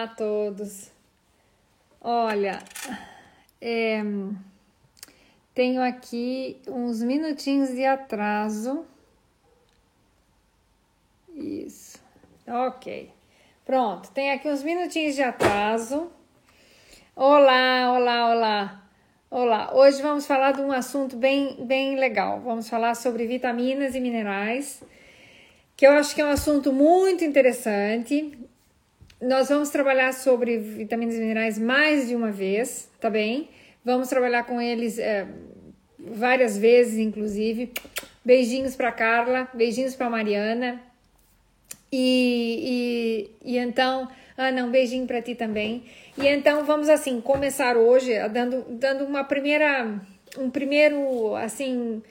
Olá a todos. Olha, é, tenho aqui uns minutinhos de atraso. Isso, ok. Pronto, tem aqui uns minutinhos de atraso. Olá, olá, olá. Olá, hoje vamos falar de um assunto bem, bem legal. Vamos falar sobre vitaminas e minerais, que eu acho que é um assunto muito interessante. Nós vamos trabalhar sobre vitaminas e minerais mais de uma vez, tá bem? Vamos trabalhar com eles é, várias vezes, inclusive. Beijinhos para Carla, beijinhos para Mariana. E, e, e então, Ana, um beijinho para ti também. E então vamos assim começar hoje dando, dando uma primeira, um primeiro assim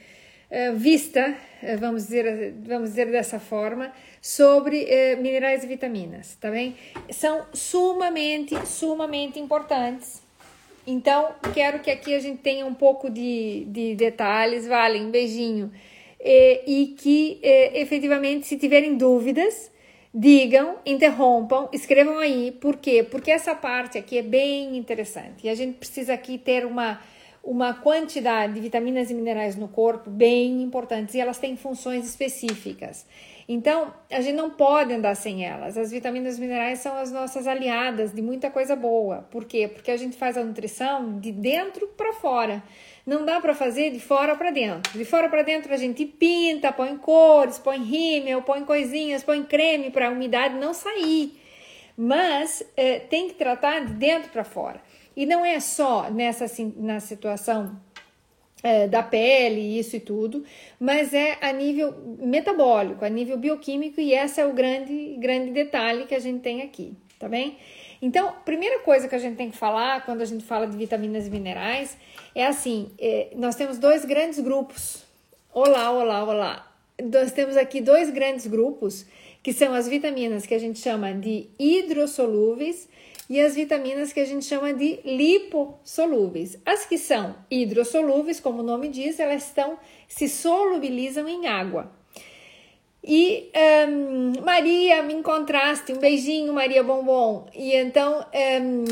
vista, eh, vamos dizer, vamos dizer dessa forma, sobre eh, minerais e vitaminas, tá bem? São sumamente, sumamente importantes. Então, quero que aqui a gente tenha um pouco de, de detalhes, vale, um beijinho. E, e que efetivamente, se tiverem dúvidas, digam, interrompam, escrevam aí. Por quê? Porque essa parte aqui é bem interessante e a gente precisa aqui ter uma, uma quantidade de vitaminas e minerais no corpo bem importantes e elas têm funções específicas. Então, a gente não pode andar sem elas. As vitaminas e minerais são as nossas aliadas de muita coisa boa. Por quê? Porque a gente faz a nutrição de dentro para fora. Não dá para fazer de fora para dentro. De fora para dentro a gente pinta, põe cores, põe rímel, põe coisinhas, põe creme para a umidade não sair. Mas é, tem que tratar de dentro para fora. E não é só nessa na situação é, da pele, isso e tudo, mas é a nível metabólico, a nível bioquímico, e esse é o grande, grande detalhe que a gente tem aqui, tá bem? Então, primeira coisa que a gente tem que falar quando a gente fala de vitaminas e minerais é assim: é, nós temos dois grandes grupos. Olá, olá, olá. Nós temos aqui dois grandes grupos que são as vitaminas que a gente chama de hidrossolúveis e as vitaminas que a gente chama de lipossolúveis. As que são hidrossolúveis, como o nome diz, elas estão se solubilizam em água. E um, Maria, me encontraste, um beijinho, Maria Bombom. E então, um,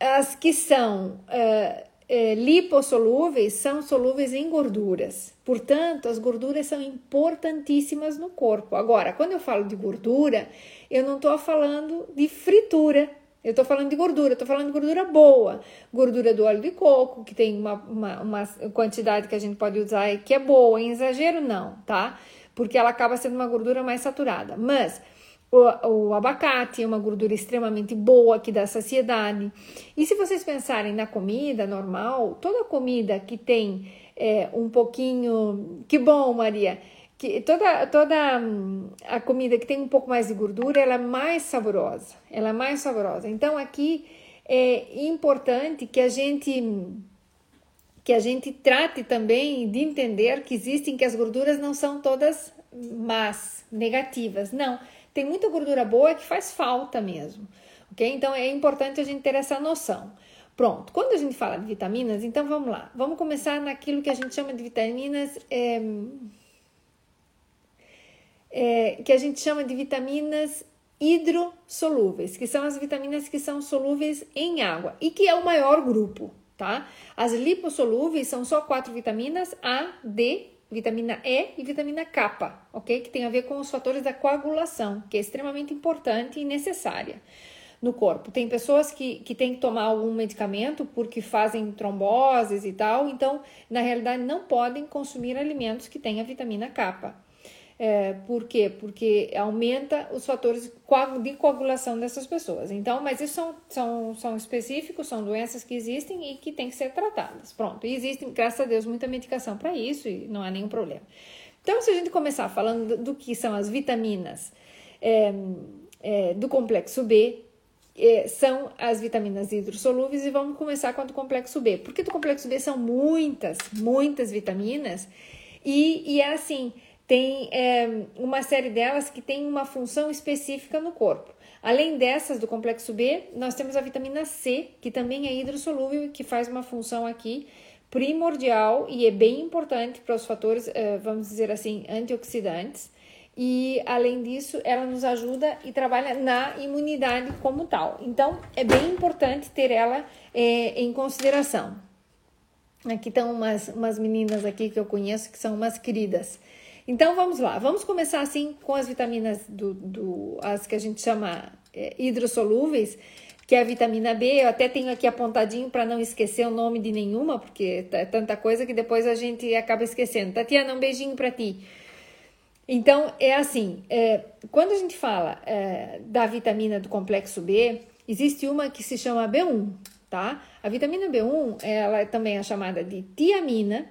as que são uh, uh, lipossolúveis são solúveis em gorduras. Portanto, as gorduras são importantíssimas no corpo. Agora, quando eu falo de gordura, eu não estou falando de fritura. Eu estou falando de gordura, estou falando de gordura boa. Gordura do óleo de coco, que tem uma, uma, uma quantidade que a gente pode usar que é boa, em exagero não, tá? porque ela acaba sendo uma gordura mais saturada. Mas o, o, abacate é uma gordura extremamente boa que dá saciedade. E se vocês pensarem na comida normal, toda comida que tem é, um pouquinho. Que bom, Maria! Que toda, toda hum, a comida que tem um pouco mais de gordura, ela é mais saborosa. Ela é mais saborosa. Então, aqui é importante que a gente que a gente trate também de entender que existem que as gorduras não são todas más, negativas. Não, tem muita gordura boa que faz falta mesmo. Ok? Então é importante a gente ter essa noção. Pronto, quando a gente fala de vitaminas, então vamos lá. Vamos começar naquilo que a gente chama de vitaminas. É, é, que a gente chama de vitaminas hidrossolúveis, que são as vitaminas que são solúveis em água e que é o maior grupo, tá? As lipossolúveis são só quatro vitaminas: A, D, vitamina E e vitamina K, ok? Que tem a ver com os fatores da coagulação, que é extremamente importante e necessária no corpo. Tem pessoas que, que têm que tomar algum medicamento porque fazem tromboses e tal, então, na realidade, não podem consumir alimentos que tenham vitamina K. É, por quê? Porque aumenta os fatores de coagulação dessas pessoas. Então, mas isso são, são, são específicos, são doenças que existem e que têm que ser tratadas. Pronto, e existe, graças a Deus, muita medicação para isso e não há nenhum problema. Então, se a gente começar falando do, que são as vitaminas é, é, do complexo B, é, são as vitaminas hidrossolúveis e vamos começar com a do complexo B. Porque do complexo B são muitas, muitas vitaminas e, e é assim tem é, uma série delas que tem uma função específica no corpo. Além dessas do complexo B, nós temos a vitamina C, que também é hidrossolúvel e que faz uma função aqui primordial e é bem importante para os fatores, é, vamos dizer assim, antioxidantes. e além disso, ela nos ajuda e trabalha na imunidade como tal. Então, é bem importante ter ela é, em consideração. Aqui estão umas, umas meninas aqui que eu conheço que são umas queridas. Então vamos lá, vamos começar assim com as vitaminas do, do as que a gente chama é, hidrossolúveis, que é a vitamina B. Eu até tenho aqui apontadinho para não esquecer o nome de nenhuma, porque é tanta coisa que depois a gente acaba esquecendo. Tatiana, um beijinho para ti. Então é assim, é, quando a gente fala é, da vitamina do complexo B, existe uma que se chama B1, tá? A vitamina B1, ela também é chamada de tiamina,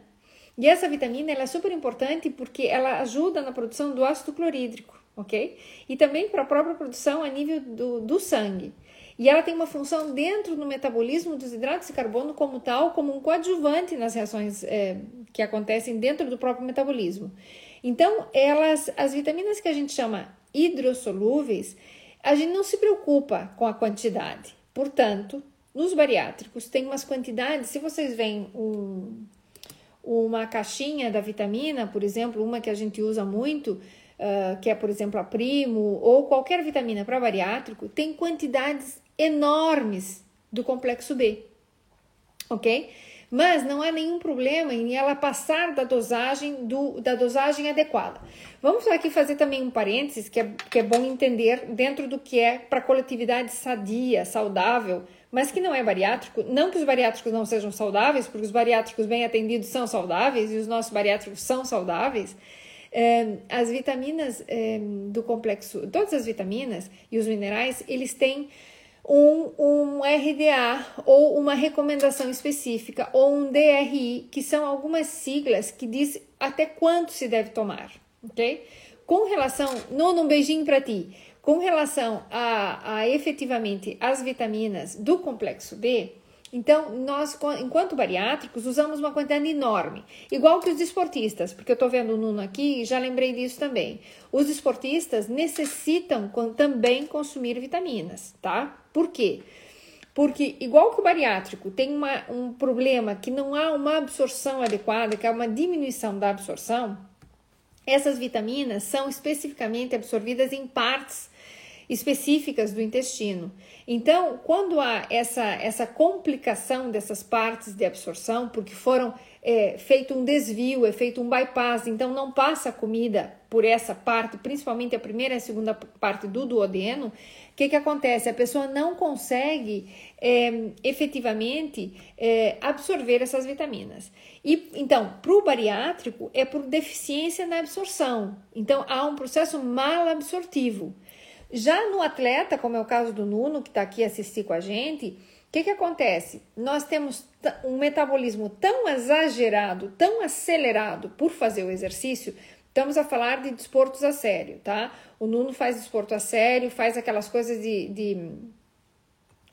e essa vitamina ela é super importante porque ela ajuda na produção do ácido clorídrico, ok? E também para a própria produção a nível do, do sangue. E ela tem uma função dentro do metabolismo dos hidratos de carbono como tal, como um coadjuvante nas reações é, que acontecem dentro do próprio metabolismo. Então, elas, as vitaminas que a gente chama hidrossolúveis, a gente não se preocupa com a quantidade. Portanto, nos bariátricos tem umas quantidades, se vocês veem um, uma caixinha da vitamina, por exemplo, uma que a gente usa muito, uh, que é, por exemplo, a Primo, ou qualquer vitamina para bariátrico, tem quantidades enormes do complexo B, ok? Mas não há nenhum problema em ela passar da dosagem do, da dosagem adequada. Vamos aqui fazer também um parênteses que é, que é bom entender dentro do que é para coletividade sadia, saudável, mas que não é bariátrico. Não que os bariátricos não sejam saudáveis, porque os bariátricos bem atendidos são saudáveis e os nossos bariátricos são saudáveis. É, as vitaminas é, do complexo, todas as vitaminas e os minerais, eles têm um, um RDA ou uma recomendação específica ou um DRI, que são algumas siglas que diz até quanto se deve tomar, ok? Com relação, Nuno, um beijinho para ti. Com relação a, a efetivamente as vitaminas do complexo B, então, nós, enquanto bariátricos, usamos uma quantidade enorme, igual que os esportistas, porque eu estou vendo o Nuno aqui e já lembrei disso também. Os esportistas necessitam também consumir vitaminas, tá? Por quê? Porque, igual que o bariátrico tem uma, um problema que não há uma absorção adequada, que é uma diminuição da absorção, essas vitaminas são especificamente absorvidas em partes específicas do intestino. Então, quando há essa, essa complicação dessas partes de absorção, porque foram é, feito um desvio, é feito um bypass, então não passa a comida por essa parte, principalmente a primeira e a segunda parte do duodeno, o que, que acontece? A pessoa não consegue é, efetivamente é, absorver essas vitaminas. E então, para o bariátrico, é por deficiência na absorção. Então, há um processo mal absortivo. Já no atleta, como é o caso do Nuno, que está aqui assistir com a gente, o que, que acontece? Nós temos um metabolismo tão exagerado, tão acelerado por fazer o exercício. Estamos a falar de desportos a sério, tá? O Nuno faz desporto a sério, faz aquelas coisas de, de,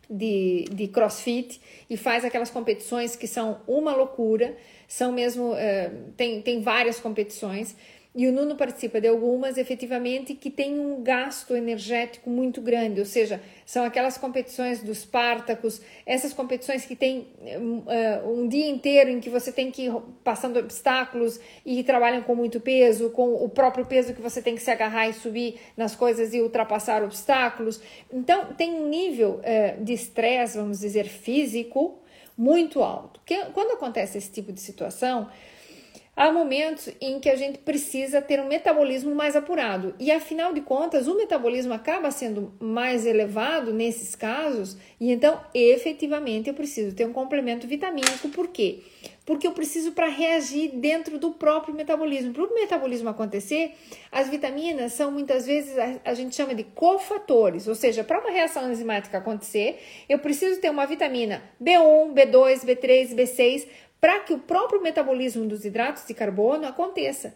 de, de crossfit e faz aquelas competições que são uma loucura, são mesmo, uh, tem, tem várias competições. E o Nuno participa de algumas, efetivamente, que tem um gasto energético muito grande, ou seja, são aquelas competições dos Spartacus, essas competições que tem uh, um dia inteiro em que você tem que ir passando obstáculos e trabalham com muito peso, com o próprio peso que você tem que se agarrar e subir nas coisas e ultrapassar obstáculos. Então, tem um nível uh, de estresse, vamos dizer, físico muito alto. Que, quando acontece esse tipo de situação, Há momentos em que a gente precisa ter um metabolismo mais apurado, e afinal de contas, o metabolismo acaba sendo mais elevado nesses casos, e então efetivamente eu preciso ter um complemento vitamínico, por quê? Porque eu preciso para reagir dentro do próprio metabolismo. Para o metabolismo acontecer, as vitaminas são muitas vezes a, gente chama de cofatores, ou seja, para uma reação enzimática acontecer, eu preciso ter uma vitamina B1, B2, B3, B6 para que o próprio metabolismo dos hidratos de carbono aconteça,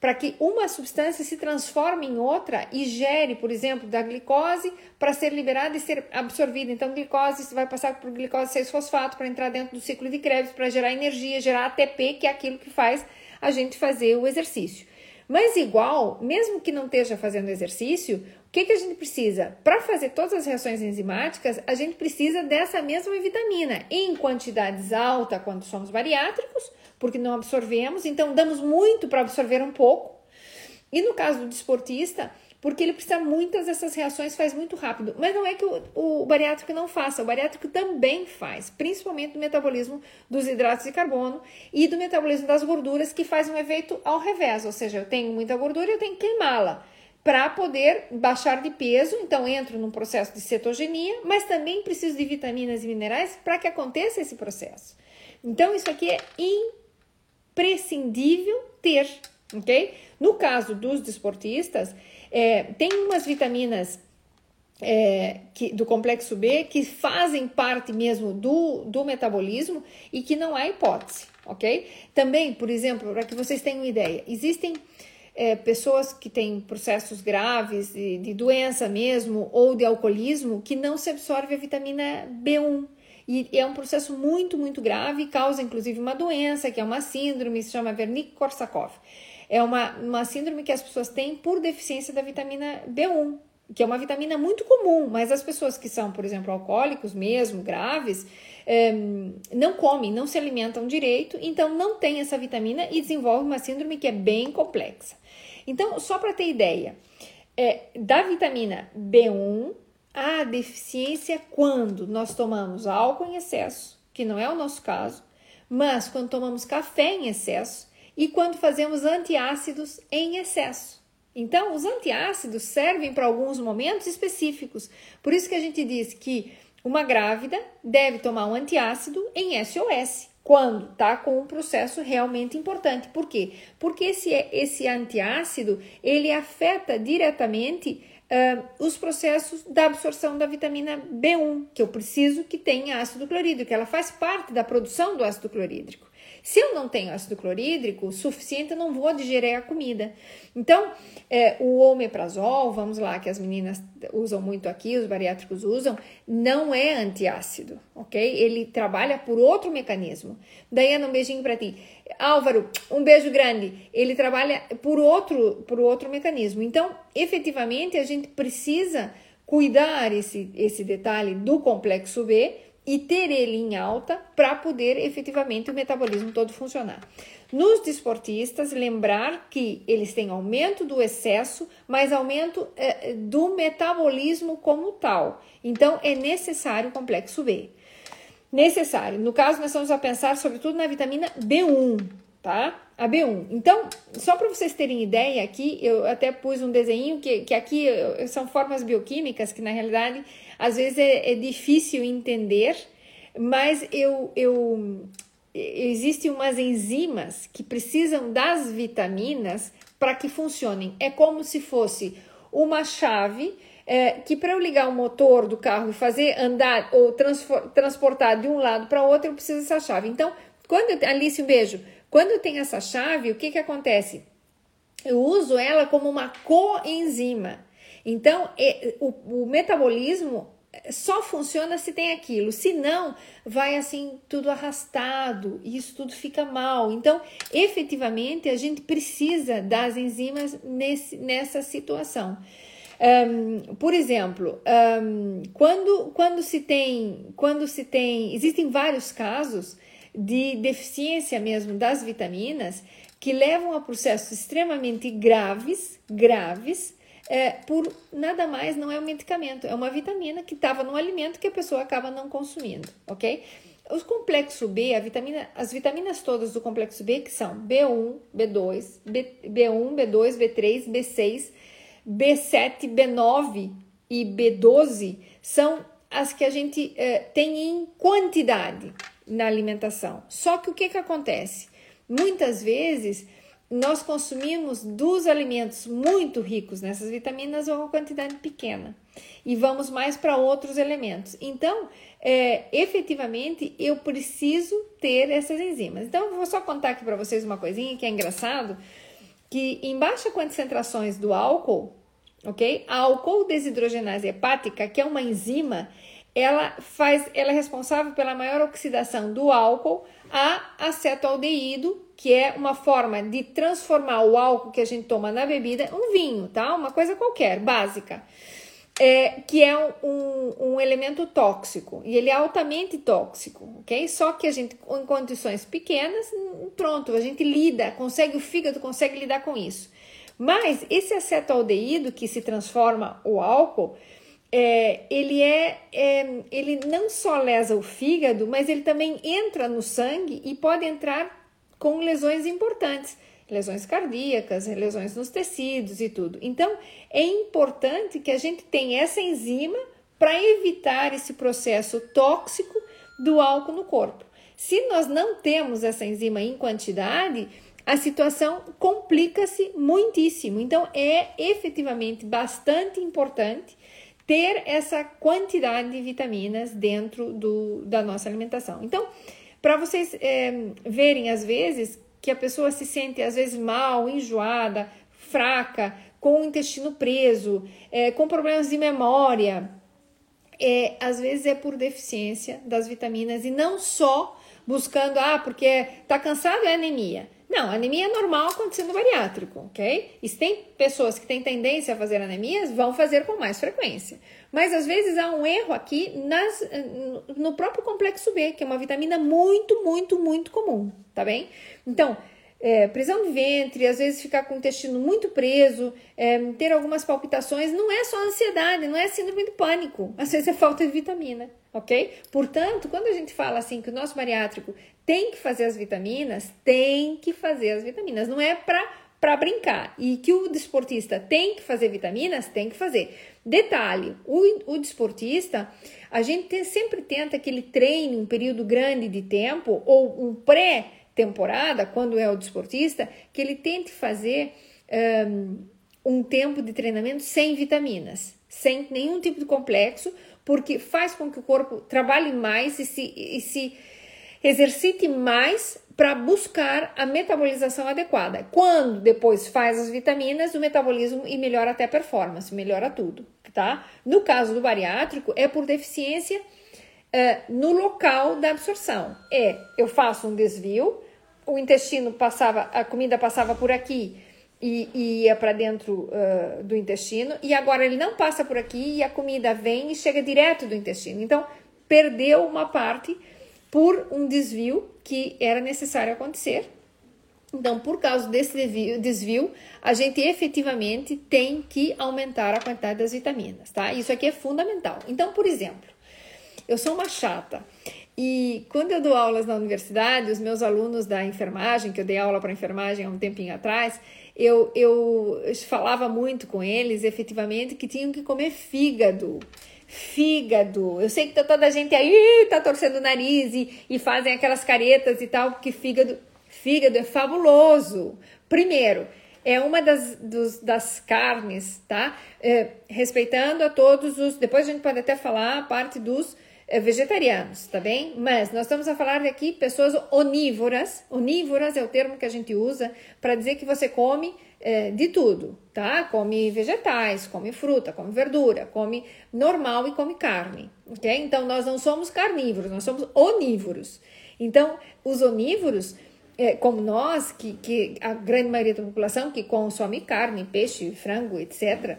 para que uma substância se transforme em outra e gere, por exemplo, da glicose para ser liberada e ser absorvida. Então, glicose vai passar por glicose 6-fosfato para entrar dentro do ciclo de Krebs para gerar energia, gerar ATP, que é aquilo que faz a gente fazer o exercício. Mas igual, mesmo que não esteja fazendo exercício, que, que a gente precisa? Para fazer todas as reações enzimáticas, a gente precisa dessa mesma vitamina em quantidades altas quando somos bariátricos, porque não absorvemos, então damos muito para absorver um pouco. E no caso do desportista, porque ele precisa muitas dessas reações, faz muito rápido. Mas não é que o, o bariátrico não faça, o bariátrico também faz, principalmente do metabolismo dos hidratos de carbono e do metabolismo das gorduras, que faz um efeito ao revés, ou seja, eu tenho muita gordura e eu tenho que queimá-la para poder baixar de peso, então entro num processo de cetogenia, mas também preciso de vitaminas e minerais para que aconteça esse processo. Então isso aqui é imprescindível ter, ok? No caso dos desportistas, é, tem umas vitaminas é, que, do complexo B que fazem parte mesmo do, do metabolismo e que não há hipótese, ok? Também, por exemplo, para que vocês tenham ideia, existem é, pessoas que têm processos graves de, de doença mesmo ou de alcoolismo que não se absorve a vitamina B1. E é um processo muito, muito grave, causa inclusive uma doença, que é uma síndrome, se chama Wernicke-Korsakoff. É uma, uma síndrome que as pessoas têm por deficiência da vitamina B1, que é uma vitamina muito comum, mas as pessoas que são, por exemplo, alcoólicos mesmo, graves, é, não comem, não se alimentam direito, então não tem essa vitamina e desenvolve uma síndrome que é bem complexa. Então, só para ter ideia, é, da vitamina B1, há deficiência quando nós tomamos álcool em excesso, que não é o nosso caso, mas quando tomamos café em excesso e quando fazemos antiácidos em excesso. Então, os antiácidos servem para alguns momentos específicos. Por isso que a gente diz que uma grávida deve tomar um antiácido em SOS, quando está com um processo realmente importante. Por quê? Porque esse, esse antiácido, ele afeta diretamente uh, os processos da absorção da vitamina B1, que eu preciso que tenha ácido clorídrico, ela faz parte da produção do ácido clorídrico. Se eu não tenho ácido clorídrico suficiente, eu não vou digerir a comida. Então, é, o omeprazol, vamos lá, que as meninas usam muito aqui, os bariátricos usam, não é antiácido, ok? Ele trabalha por outro mecanismo. Daiana, um beijinho para ti. Álvaro, um beijo grande. Ele trabalha por outro, por outro mecanismo. Então, efetivamente, a gente precisa cuidar esse, esse detalhe do complexo B e ter ele em alta para poder efetivamente o metabolismo todo funcionar. Nos desportistas, lembrar que eles têm aumento do excesso, mas aumento é, do metabolismo como tal. Então, é necessário o complexo B. Necessário. No caso, nós estamos a pensar sobretudo na vitamina B1, tá? A B1. Então, só para vocês terem ideia aqui, eu até pus um desenho que, que aqui são formas bioquímicas que na realidade às vezes é, é difícil entender, mas eu, eu existem umas enzimas que precisam das vitaminas para que funcionem. É como se fosse uma chave é, que para eu ligar o motor do carro e fazer andar ou transportar de um lado para outro, eu preciso dessa chave. Então, quando eu, Alice, um beijo. Quando tenho essa chave, o que que acontece? Eu uso ela como uma coenzima. Então, o, o metabolismo só funciona se tem aquilo, se não, vai assim tudo arrastado e isso tudo fica mal. Então, efetivamente, a gente precisa das enzimas nesse, nessa situação. Um, por exemplo, um, quando, quando se tem, quando se tem, existem vários casos de deficiência mesmo das vitaminas que levam a processos extremamente graves, graves, é, por nada mais não é um medicamento, é uma vitamina que estava no alimento que a pessoa acaba não consumindo, ok? Os complexo B, vitamina, as vitaminas todas do complexo B, que são B1, B2, B, B1, B2, B3, B6, B7, B9 e B12, são as que a gente é, tem em quantidade na alimentação. Só que o que, que acontece? Muitas vezes nós consumimos dos alimentos muito ricos nessas vitaminas uma quantidade pequena e vamos mais para outros elementos. Então, é, efetivamente, eu preciso ter essas enzimas. Então, eu vou só contar aqui para vocês uma coisinha que é engraçado, que em baixa concentrações do álcool, ok? A álcool desidrogenase hepática, que é uma enzima, ela faz, ela é responsável pela maior oxidação do álcool a acetaldeído, que é uma forma de transformar o álcool que a gente toma na bebida, um vinho, tá? Uma coisa qualquer, básica. É, que é um, um, elemento tóxico e ele é altamente tóxico, ok? Só que a gente, em condições pequenas, pronto, a gente lida, consegue, o fígado consegue lidar com isso. Mas esse acetaldeído que se transforma o álcool, é, ele é, é, ele não só lesa o fígado, mas ele também entra no sangue e pode entrar com lesões importantes, lesões cardíacas, lesões nos tecidos e tudo. Então, é importante que a gente tenha essa enzima para evitar esse processo tóxico do álcool no corpo. Se nós não temos essa enzima em quantidade, a situação complica-se muitíssimo. Então, é efetivamente bastante importante ter essa quantidade de vitaminas dentro do, da nossa alimentação. Então, para vocês é, verem, às vezes, que a pessoa se sente, às vezes, mal, enjoada, fraca, com o intestino preso, é, com problemas de memória, é, às vezes é por deficiência das vitaminas e não só buscando, ah, porque tá cansado é anemia. Não, anemia é normal acontecer no bariátrico, ok? E se tem pessoas que têm tendência a fazer anemias, vão fazer com mais frequência. Mas às vezes há um erro aqui nas, no próprio complexo B, que é uma vitamina muito, muito, muito comum, tá bem? Então, é, prisão de ventre, às vezes ficar com o intestino muito preso, é, ter algumas palpitações, não é só ansiedade, não é síndrome de pânico, às vezes é falta de vitamina, ok? Portanto, quando a gente fala assim que o nosso bariátrico tem que fazer as vitaminas, tem que fazer as vitaminas, não é para para brincar. E que o desportista tem que fazer vitaminas, tem que fazer. Detalhe, o, o desportista, a gente tem, sempre tenta que ele treine um período grande de tempo ou um pré temporada, quando é o desportista, que ele tente fazer um, um tempo de treinamento sem vitaminas, sem nenhum tipo de complexo, porque faz com que o corpo trabalhe mais e se, e se exercite mais para buscar a metabolização adequada. Quando depois faz as vitaminas, o metabolismo e melhora até a performance, melhora tudo, tá? No caso do bariátrico, é por deficiência uh, no local da absorção. É, eu faço um desvio, o intestino passava, a comida passava por aqui e, e ia para dentro uh, do intestino, e agora ele não passa por aqui e a comida vem e chega direto do intestino. Então, perdeu uma parte por um desvio que era necessário acontecer. Então, por causa desse desvio, a gente efetivamente tem que aumentar a quantidade das vitaminas, tá? Isso aqui é fundamental. Então, por exemplo, eu sou uma chata. E quando eu dou aulas na universidade, os meus alunos da enfermagem, que eu dei aula para enfermagem há um tempinho atrás, eu, eu falava muito com eles, efetivamente, que tinham que comer fígado. Fígado. Eu sei que tá toda a gente aí tá torcendo o nariz e, e fazem aquelas caretas e tal, porque fígado, fígado é fabuloso. Primeiro, é uma das, dos, das carnes, tá? É, respeitando a todos os. Depois a gente pode até falar a parte dos é, vegetarianos, tá bem? Mas nós estamos a falar aqui pessoas onívoras. Onívoras é o termo que a gente usa para dizer que você come é, de tudo, tá? Come vegetais, come fruta, come verdura, come normal e come carne, ok? Então nós não somos carnívoros, nós somos onívoros. Então os onívoros é, como nós, que, que a grande maioria da população que consome carne, peixe, frango, etc.,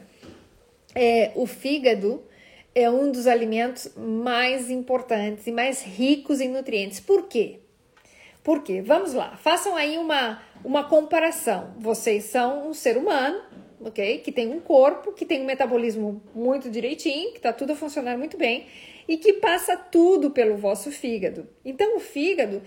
é, o fígado é um dos alimentos mais importantes e mais ricos em nutrientes. Por quê? Por quê? Vamos lá, façam aí uma, uma comparação. Vocês são um ser humano, ok? Que tem um corpo, que tem um metabolismo muito direitinho, que está tudo funcionando muito bem e que passa tudo pelo vosso fígado. Então, o fígado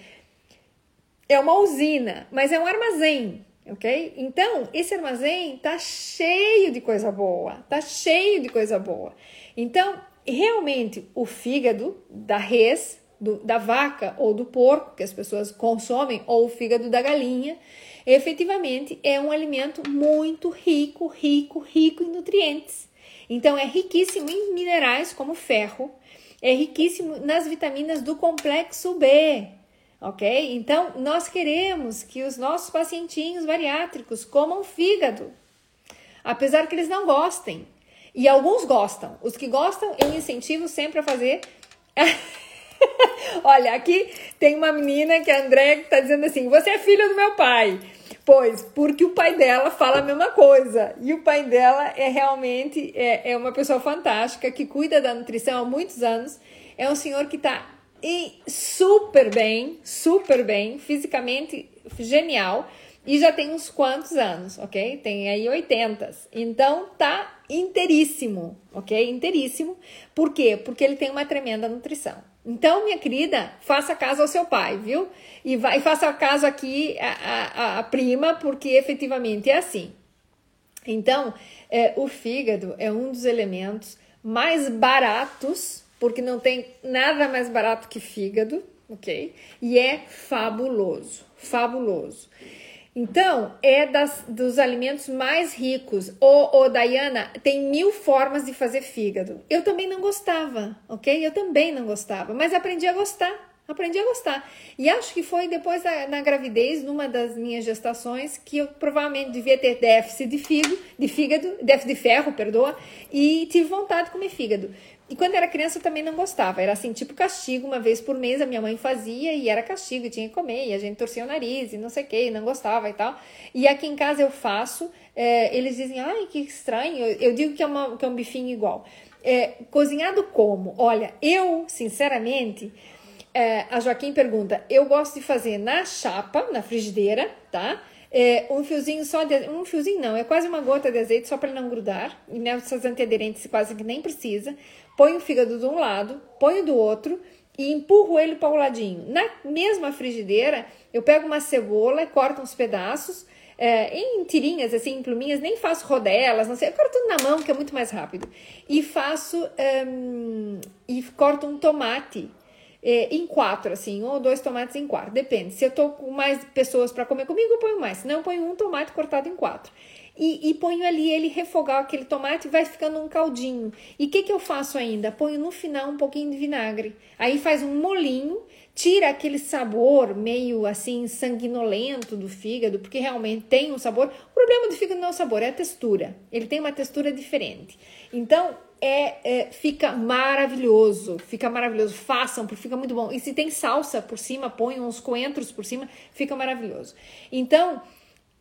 é uma usina, mas é um armazém, ok? Então, esse armazém tá cheio de coisa boa, tá cheio de coisa boa. Então, realmente, o fígado da res, do, da vaca ou do porco que as pessoas consomem, ou o fígado da galinha, efetivamente é um alimento muito rico, rico, rico em nutrientes. Então, é riquíssimo em minerais como ferro, é riquíssimo nas vitaminas do complexo B, ok? Então, nós queremos que os nossos pacientinhos bariátricos comam fígado, apesar que eles não gostem. E alguns gostam. Os que gostam, eu incentivo sempre a fazer. Olha, aqui tem uma menina que a André está dizendo assim: Você é filha do meu pai. Pois, porque o pai dela fala a mesma coisa. E o pai dela é realmente é, é uma pessoa fantástica que cuida da nutrição há muitos anos. É um senhor que está super bem, super bem, fisicamente genial E já tem uns quantos anos, ok? Tem aí 80. Então tá inteiríssimo, ok? Inteiríssimo. Por quê? Porque ele tem uma tremenda nutrição. Então, minha querida, faça caso ao seu pai, viu? E, vai, faça caso aqui a prima, porque efetivamente é assim. Então, é, o fígado é um dos elementos mais baratos, porque não tem nada mais barato que fígado, ok? E é fabuloso, fabuloso. Então, é das, dos alimentos mais ricos. Ô, ô, Dayana, tem mil formas de fazer fígado. Eu também não gostava, ok? Eu também não gostava, mas aprendi a gostar. Aprendi a gostar. E acho que foi depois da, na gravidez, numa das minhas gestações, que eu provavelmente devia ter déficit de fígado, de fígado, déficit de ferro, perdoa, e tive vontade de comer fígado. E quando era criança eu também não gostava. Era assim, tipo castigo, uma vez por mês a minha mãe fazia e era castigo, tinha que comer, e a gente torcia o nariz e não sei o que, não gostava e tal. E aqui em casa eu faço, é, eles dizem, ai, que estranho. Eu, eu digo que é, uma, que é um bifinho igual. É, cozinhado como? Olha, eu, sinceramente, é, a Joaquim pergunta, eu gosto de fazer na chapa, na frigideira, tá? É, um fiozinho só de, um fiozinho não, é quase uma gota de azeite só para não grudar. E nessas antiaderentes quase que nem precisa ponho o fígado de um lado, ponho do outro e empurro ele para o ladinho. Na mesma frigideira, eu pego uma cebola, corto uns pedaços, é, em tirinhas, assim, em pluminhas, nem faço rodelas, não sei, eu corto tudo na mão, que é muito mais rápido. E faço, um, e corto um tomate é, em quatro, assim, ou dois tomates em quatro, depende. Se eu tô com mais pessoas para comer comigo, eu ponho mais, senão eu ponho um tomate cortado em quatro e, e ponho ali ele refogar aquele tomate vai ficando um caldinho. E o que, que eu faço ainda? Ponho no final um pouquinho de vinagre. Aí faz um molinho, tira aquele sabor meio assim sanguinolento do fígado, porque realmente tem um sabor. O problema do fígado não é o sabor, é a textura. Ele tem uma textura diferente. Então, é, é, fica maravilhoso, fica maravilhoso. Façam, porque fica muito bom. E se tem salsa por cima, põe uns coentros por cima, fica maravilhoso. Então,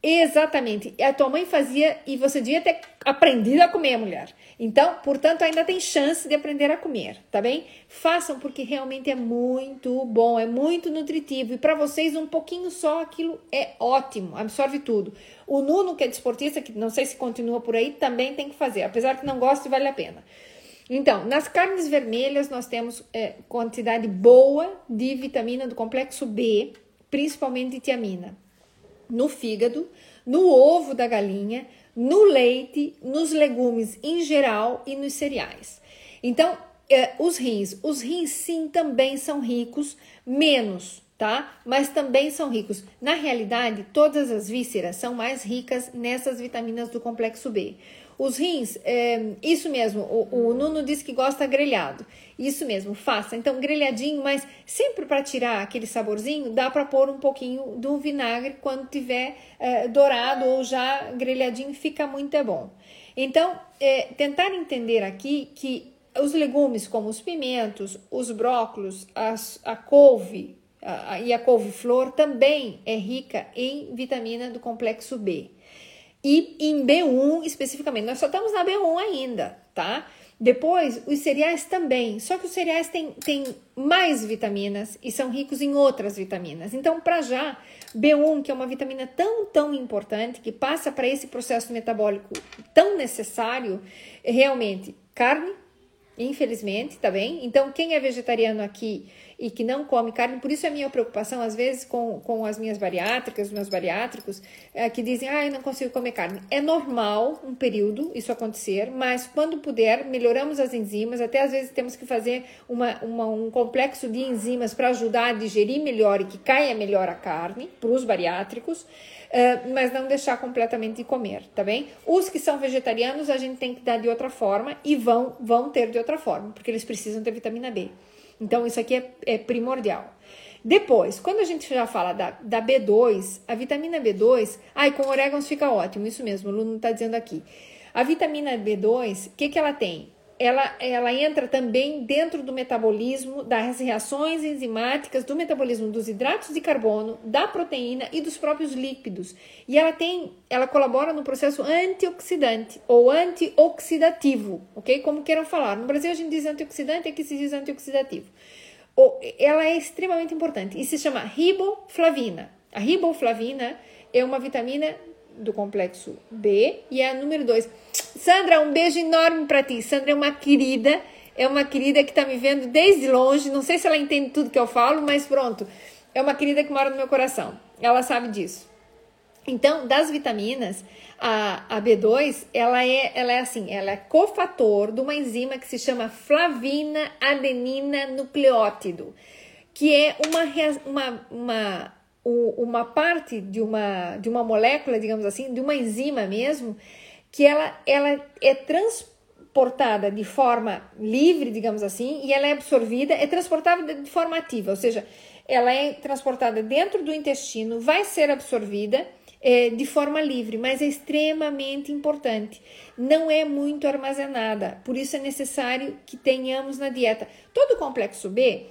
Exatamente. A tua mãe fazia e você devia ter aprendido a comer, mulher. Então, portanto, ainda tem chance de aprender a comer, tá bem? Façam porque realmente é muito bom, é muito nutritivo e para vocês um pouquinho só aquilo é ótimo, absorve tudo. O Nuno, que é desportista, que não sei se continua por aí, também tem que fazer, apesar que não gosta, vale a pena. Então, nas carnes vermelhas nós temos é, quantidade boa de vitamina do complexo B, principalmente de tiamina no fígado, no ovo da galinha, no leite, nos legumes em geral e nos cereais. Então, eh, os rins, os rins sim também são ricos, menos, tá? Mas também são ricos. Na realidade, todas as vísceras são mais ricas nessas vitaminas do complexo B. Os rins, é, isso mesmo, o, o Nuno disse que gosta grelhado. Isso mesmo, faça. Então, grelhadinho, mas sempre para tirar aquele saborzinho, dá para pôr um pouquinho do vinagre quando tiver é, dourado ou já grelhadinho, fica muito é bom. Então, é, tentar entender aqui que os legumes, como os pimentos, os brócolos, as, a couve a, e a couve-flor, também é rica em vitamina do complexo B. E em B1 especificamente, nós só estamos na B1 ainda, tá? Depois, os cereais também, só que os cereais têm, têm mais vitaminas e são ricos em outras vitaminas. Então, para já, B1, que é uma vitamina tão, tão importante, que passa para esse processo metabólico tão necessário, realmente, carne, infelizmente, tá bem? Então, quem é vegetariano aqui e que não come carne, por isso é a minha preocupação, às vezes, com, com as minhas bariátricas, os meus bariátricos, é, que dizem, ah, eu não consigo comer carne. É normal um período isso acontecer, mas quando puder, melhoramos as enzimas, até às vezes temos que fazer uma, uma um complexo de enzimas para ajudar a digerir melhor e que caia melhor a carne, para os bariátricos, Uh, mas não deixar completamente de comer, tá bem? Os que são vegetarianos a gente tem que dar de outra forma e vão, vão ter de outra forma, porque eles precisam ter vitamina B. Então, isso aqui é, é primordial. Depois, quando a gente já fala da, da B2, a vitamina B2, ai, com orégãos fica ótimo, isso mesmo, o Luno está dizendo aqui. A vitamina B2, o que, que ela tem? Ela, ela entra também dentro do metabolismo das reações enzimáticas, do metabolismo dos hidratos de carbono, da proteína e dos próprios lípidos. E ela tem, ela colabora no processo antioxidante ou antioxidativo, ok? Como queiram falar. No Brasil a gente diz antioxidante, aqui se diz antioxidativo. Ela é extremamente importante e se chama riboflavina. A riboflavina é uma vitamina do complexo B e é a número 2. Sandra, um beijo enorme para ti. Sandra é uma querida, é uma querida que tá me vendo desde longe. Não sei se ela entende tudo que eu falo, mas pronto. É uma querida que mora no meu coração. Ela sabe disso. Então, das vitaminas, a, a B2, ela é, ela é assim, ela é cofator de uma enzima que se chama flavina adenina nucleótido, que é uma, uma, uma, uma parte de uma, de uma molécula, digamos assim, de uma enzima mesmo, que ela, ela é transportada de forma livre, digamos assim, e ela é absorvida, é transportada de forma ativa, ou seja, ela é transportada dentro do intestino, vai ser absorvida é, de forma livre, mas é extremamente importante. Não é muito armazenada, por isso é necessário que tenhamos na dieta. Todo o complexo B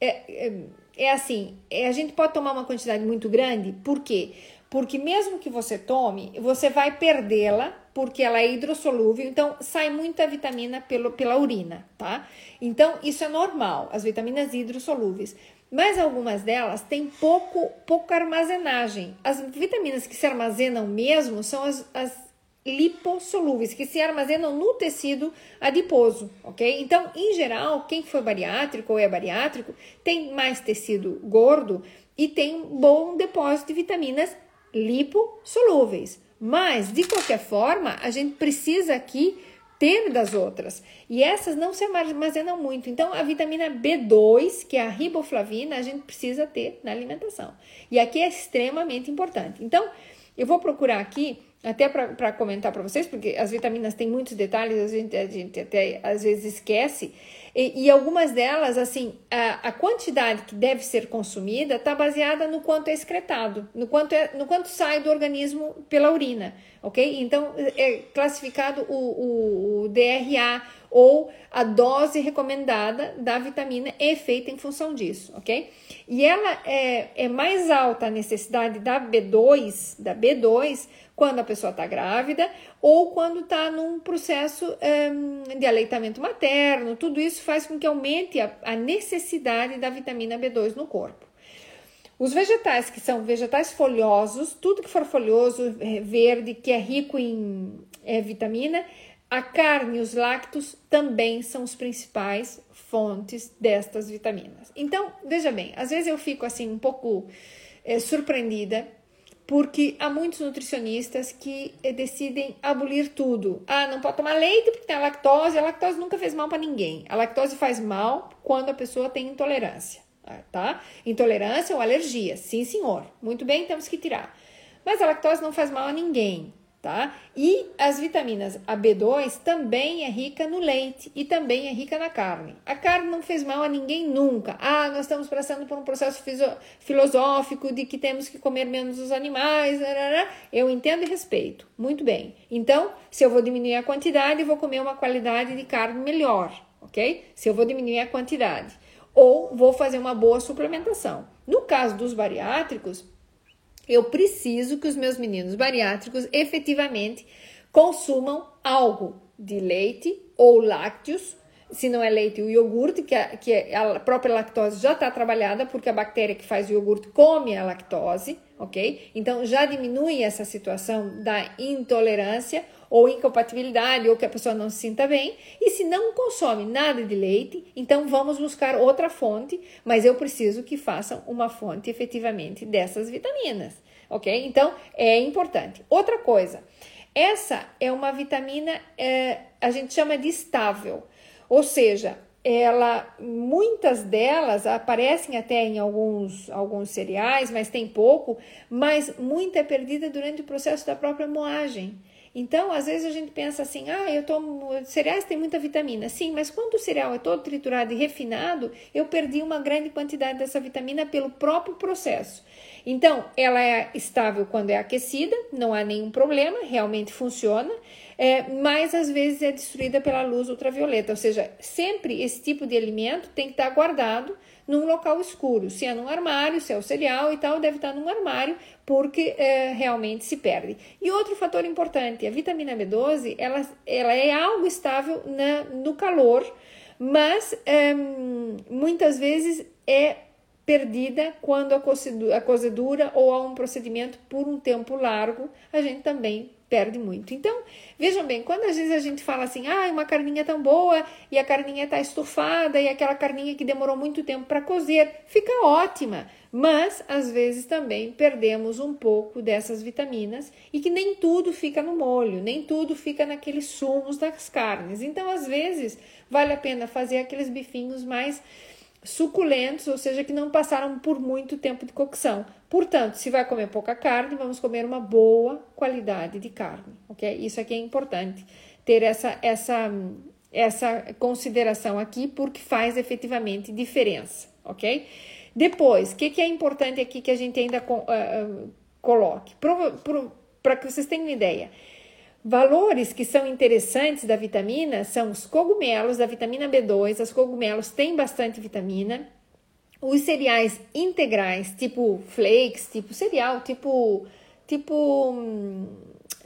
é, é, é assim: é, a gente pode tomar uma quantidade muito grande, por quê? Porque mesmo que você tome, você vai perdê-la, porque ela é hidrossolúvel, então sai muita vitamina pelo, pela urina, tá? Então, isso é normal, as vitaminas hidrossolúveis mas algumas delas têm pouco, pouca armazenagem. As vitaminas que se armazenam mesmo são as, as lipossolúveis, que se armazenam no tecido adiposo, ok? Então, em geral, quem for bariátrico ou é bariátrico tem mais tecido gordo e tem um bom depósito de vitaminas lipossolúveis. Mas, de qualquer forma, a gente precisa aqui ter das outras. E essas não se armazenam muito. Então, a vitamina B2, que é a riboflavina, a gente precisa ter na alimentação. E aqui é extremamente importante. Então, eu vou procurar aqui até para comentar para vocês, porque as vitaminas têm muitos detalhes, a gente, a gente até às vezes esquece, e, e algumas delas, assim, a, a, quantidade que deve ser consumida está baseada no quanto é excretado, no quanto, é, no quanto sai do organismo pela urina, ok? Então, é classificado o, o, o DRA, ou a dose recomendada da vitamina é feita em função disso, ok? E ela é, é mais alta a necessidade da B2, da B2, quando a pessoa está grávida ou quando está num processo um, de aleitamento materno. Tudo isso faz com que aumente a, a necessidade da vitamina B2 no corpo. Os vegetais que são vegetais folhosos, tudo que for folhoso, é, verde, que é rico em é, vitamina, a carne e os lácteos também são os principais fontes destas vitaminas. Então, veja bem, às vezes eu fico assim um pouco é, surpreendida porque há muitos nutricionistas que é, decidem abolir tudo. Ah, não pode tomar leite porque tem a lactose. A lactose nunca fez mal para ninguém. A lactose faz mal quando a pessoa tem intolerância, tá? Intolerância ou alergia. Sim, senhor. Muito bem, temos que tirar. Mas a lactose não faz mal a ninguém tá? E as vitaminas A B2 também é rica no leite e também é rica na carne. A carne não fez mal a ninguém nunca. Ah, nós estamos passando por um processo filosófico de que temos que comer menos os animais. Eu entendo e respeito. Muito bem. Então, se eu vou diminuir a quantidade, vou comer uma qualidade de carne melhor, ok? Se eu vou diminuir a quantidade. Ou vou fazer uma boa suplementação. No caso dos bariátricos, eu preciso que os meus meninos bariátricos efetivamente consumam algo de leite ou lácteos, se não é leite, o iogurte, que a, que a própria lactose já está trabalhada, porque a bactéria que faz o iogurte come a lactose, ok? Então já diminui essa situação da intolerância ou incompatibilidade, ou que a pessoa não se sinta bem. E se não consome nada de leite, então vamos buscar outra fonte, mas eu preciso que façam uma fonte efetivamente dessas vitaminas, ok? Então é importante. Outra coisa, essa é uma vitamina, é, a gente chama de estável, ou seja, ela muitas delas aparecem até em alguns alguns cereais, mas tem pouco, mas muita é perdida durante o processo da própria moagem. Então, às vezes a gente pensa assim: ah, eu tomo cereais tem muita vitamina. Sim, mas quando o cereal é todo triturado e refinado, eu perdi uma grande quantidade dessa vitamina pelo próprio processo. Então, ela é estável quando é aquecida, não há nenhum problema, realmente funciona, é, mas às vezes é destruída pela luz ultravioleta. Ou seja, sempre esse tipo de alimento tem que estar guardado num local escuro. Se é num armário, se é o cereal e tal, deve estar num armário, porque é, realmente se perde. E outro fator importante, a vitamina B12, ela, ela é algo estável na, no calor, mas é, muitas vezes é perdida quando a cozedura ou há um procedimento por um tempo largo, a gente também perde muito. Então, vejam bem, quando às vezes a gente fala assim, ah, uma carninha tão boa e a carninha está estufada e aquela carninha que demorou muito tempo para cozer, fica ótima. Mas às vezes também perdemos um pouco dessas vitaminas e que nem tudo fica no molho, nem tudo fica naqueles sumos das carnes. Então, às vezes, vale a pena fazer aqueles bifinhos mais suculentos, ou seja, que não passaram por muito tempo de cocção. Portanto, se vai comer pouca carne, vamos comer uma boa qualidade de carne, ok? Isso aqui é importante ter essa essa essa consideração aqui porque faz efetivamente diferença, ok? Depois, o que, que, é importante aqui que a gente ainda uh, uh, coloque? Para que vocês tenham ideia. Valores que são interessantes da vitamina são os cogumelos, da vitamina B2. Os cogumelos têm bastante vitamina. Os cereais integrais, tipo flakes, tipo cereal, tipo, tipo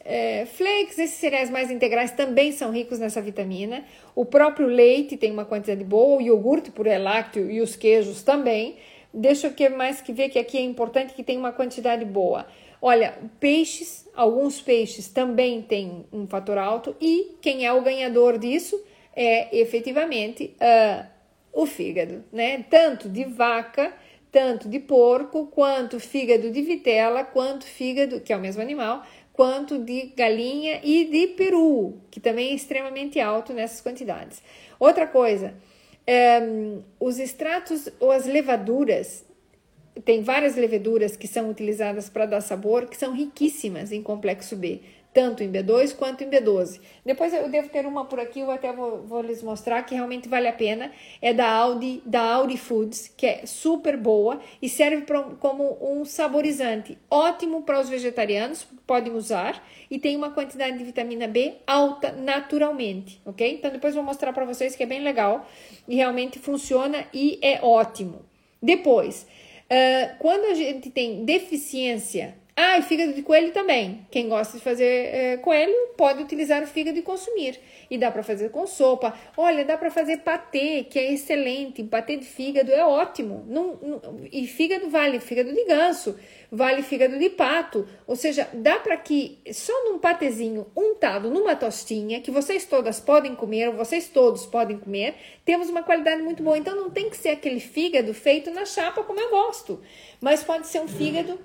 é, flakes, esses cereais mais integrais também são ricos nessa vitamina. O próprio leite tem uma quantidade boa, o iogurte por é lácteo e os queijos também. Deixa eu que mais que ver que aqui é importante que tem uma quantidade boa. Olha, peixes, alguns peixes também têm um fator alto e quem é o ganhador disso é efetivamente uh, o fígado, né? Tanto de vaca, tanto de porco, quanto fígado de vitela, quanto fígado, que é o mesmo animal, quanto de galinha e de peru, que também é extremamente alto nessas quantidades. Outra coisa, um, eh, os extratos ou as levaduras tem várias leveduras que são utilizadas para dar sabor, que são riquíssimas em complexo B, tanto em B2 quanto em B12. Depois eu devo ter uma por aqui, eu até vou, vou lhes mostrar que realmente vale a pena. É da Audi, da Audi Foods, que é super boa e serve pra, como um saborizante, ótimo para os vegetarianos, podem usar e tem uma quantidade de vitamina B alta naturalmente, ok? Então depois vou mostrar para vocês que é bem legal e realmente funciona e é ótimo. Depois, Uh, quando a gente tem deficiência, ah, e fígado de coelho também. Quem gosta de fazer uh, coelho pode utilizar o fígado e consumir. E dá para fazer com sopa. Olha, dá para fazer patê, que é excelente. Patê de fígado é ótimo. Não, não, e fígado vale fígado de ganso, vale fígado de pato. Ou seja, dá para que só num patezinho untado numa tostinha, que vocês todas podem comer, ou vocês todos podem comer, temos uma qualidade muito boa. Então não tem que ser aquele fígado feito na chapa como eu gosto, mas pode ser um fígado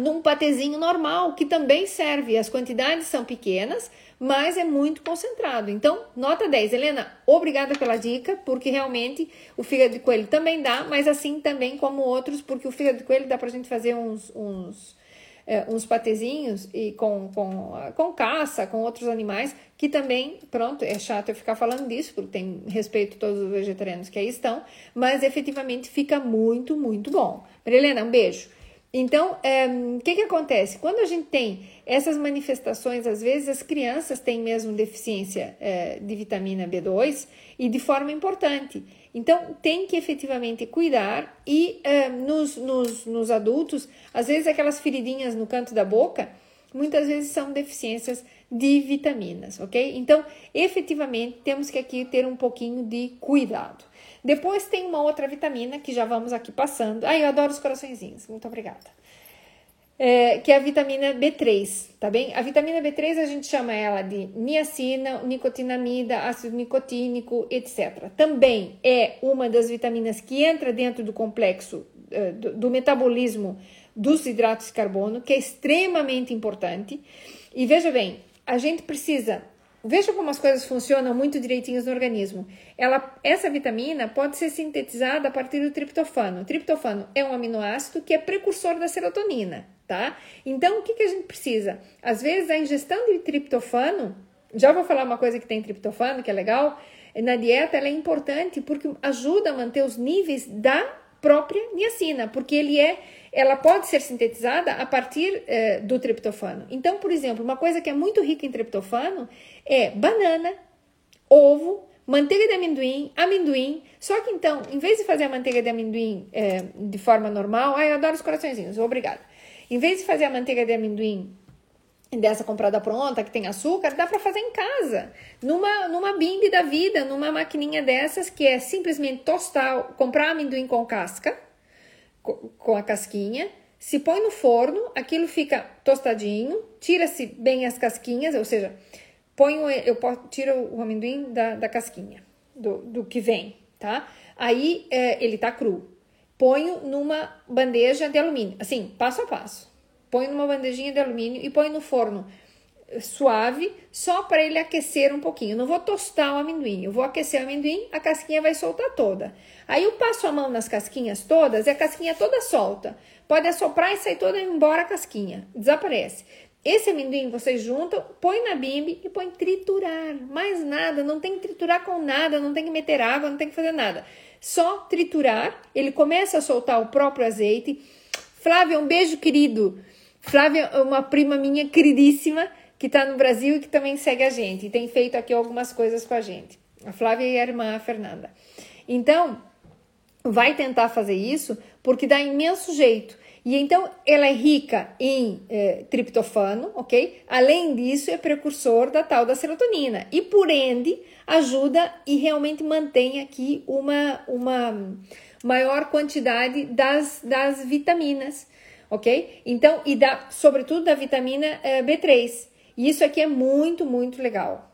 num patezinho normal, que também serve. As quantidades são pequenas, mas é muito concentrado. Então, nota 10. Helena, obrigada pela dica, porque realmente o fígado de coelho também dá, mas assim também como outros, porque o fígado de coelho dá pra gente fazer uns, uns, é, uns patezinhos e com, com, com caça, com outros animais, que também, pronto, é chato eu ficar falando disso, porque tem respeito a todos os vegetarianos que aí estão, mas efetivamente fica muito, muito bom. Helena, um beijo. Então, o é, que, que acontece? Quando a gente tem essas manifestações, às vezes as crianças têm mesmo deficiência é, de vitamina B2 e de forma importante. Então, tem que efetivamente cuidar e é, nos, nos, nos adultos, às vezes aquelas feridinhas no canto da boca, muitas vezes são deficiências de vitaminas, ok? Então, efetivamente, temos que aqui ter um pouquinho de cuidado. Depois tem uma outra vitamina que já vamos aqui passando. Ai, eu adoro os coraçõezinhos. Muito obrigada. É, que é a vitamina B3, tá bem? A vitamina B3 a gente chama ela de niacina, nicotinamida, ácido nicotínico, etc. Também é uma das vitaminas que entra dentro do complexo uh, do, do metabolismo dos hidratos de carbono, que é extremamente importante. E veja bem, a gente precisa Veja como as coisas funcionam muito direitinhos no organismo. Ela, essa vitamina pode ser sintetizada a partir do triptofano. O triptofano é um aminoácido que é precursor da serotonina, tá? Então, o que, que a gente precisa? Às vezes, a ingestão de triptofano, já vou falar uma coisa que tem triptofano, que é legal, na dieta ela é importante porque ajuda a manter os níveis da própria niacina, porque ele é ela pode ser sintetizada a partir eh, do triptofano. Então, por exemplo, uma coisa que é muito rica em triptofano é banana, ovo, manteiga de amendoim, amendoim. Só que então, em vez de fazer a manteiga de amendoim eh, de forma normal, ai, eu adoro os coraçõezinhos, obrigada. Em vez de fazer a manteiga de amendoim dessa comprada pronta, que tem açúcar, dá para fazer em casa, numa, numa bimbi da vida, numa maquininha dessas que é simplesmente tostar, comprar amendoim com casca, com a casquinha, se põe no forno, aquilo fica tostadinho, tira-se bem as casquinhas, ou seja, põe o, eu tiro o amendoim da, da casquinha, do, do que vem, tá? Aí é, ele tá cru. Ponho numa bandeja de alumínio, assim, passo a passo. Põe numa bandejinha de alumínio e põe no forno suave, só para ele aquecer um pouquinho. não vou tostar o amendoim, eu vou aquecer o amendoim, a casquinha vai soltar toda. Aí eu passo a mão nas casquinhas todas e a casquinha toda solta. Pode assoprar e sair toda embora a casquinha, desaparece. Esse amendoim vocês juntam, põe na bimbi e põe triturar. Mais nada, não tem que triturar com nada, não tem que meter água, não tem que fazer nada. Só triturar, ele começa a soltar o próprio azeite. Flávia, um beijo querido. Flávia uma prima minha queridíssima que está no Brasil e que também segue a gente e tem feito aqui algumas coisas com a gente. A Flávia e a irmã Fernanda. Então, vai tentar fazer isso porque dá imenso jeito. E então ela é rica em eh, triptofano, ok? Além disso, é precursor da tal da serotonina. E por ende, ajuda e realmente mantém aqui uma, uma maior quantidade das, das vitaminas, ok? Então, e da, sobretudo da vitamina eh, B3. E isso aqui é muito, muito legal.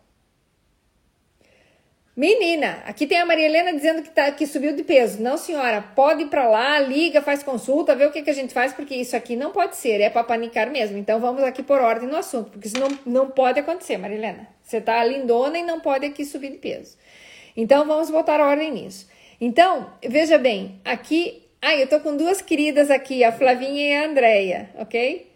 Menina, aqui tem a Maria Helena dizendo que, tá, que subiu de peso. Não, senhora, pode ir para lá, liga, faz consulta, vê o que, que a gente faz, porque isso aqui não pode ser, é para panicar mesmo. Então vamos aqui por ordem no assunto, porque isso não, não pode acontecer, Maria Helena. Você tá lindona e não pode aqui subir de peso. Então vamos botar ordem nisso. Então, veja bem, aqui. Ah, eu tô com duas queridas aqui, a Flavinha e a Andréia, ok?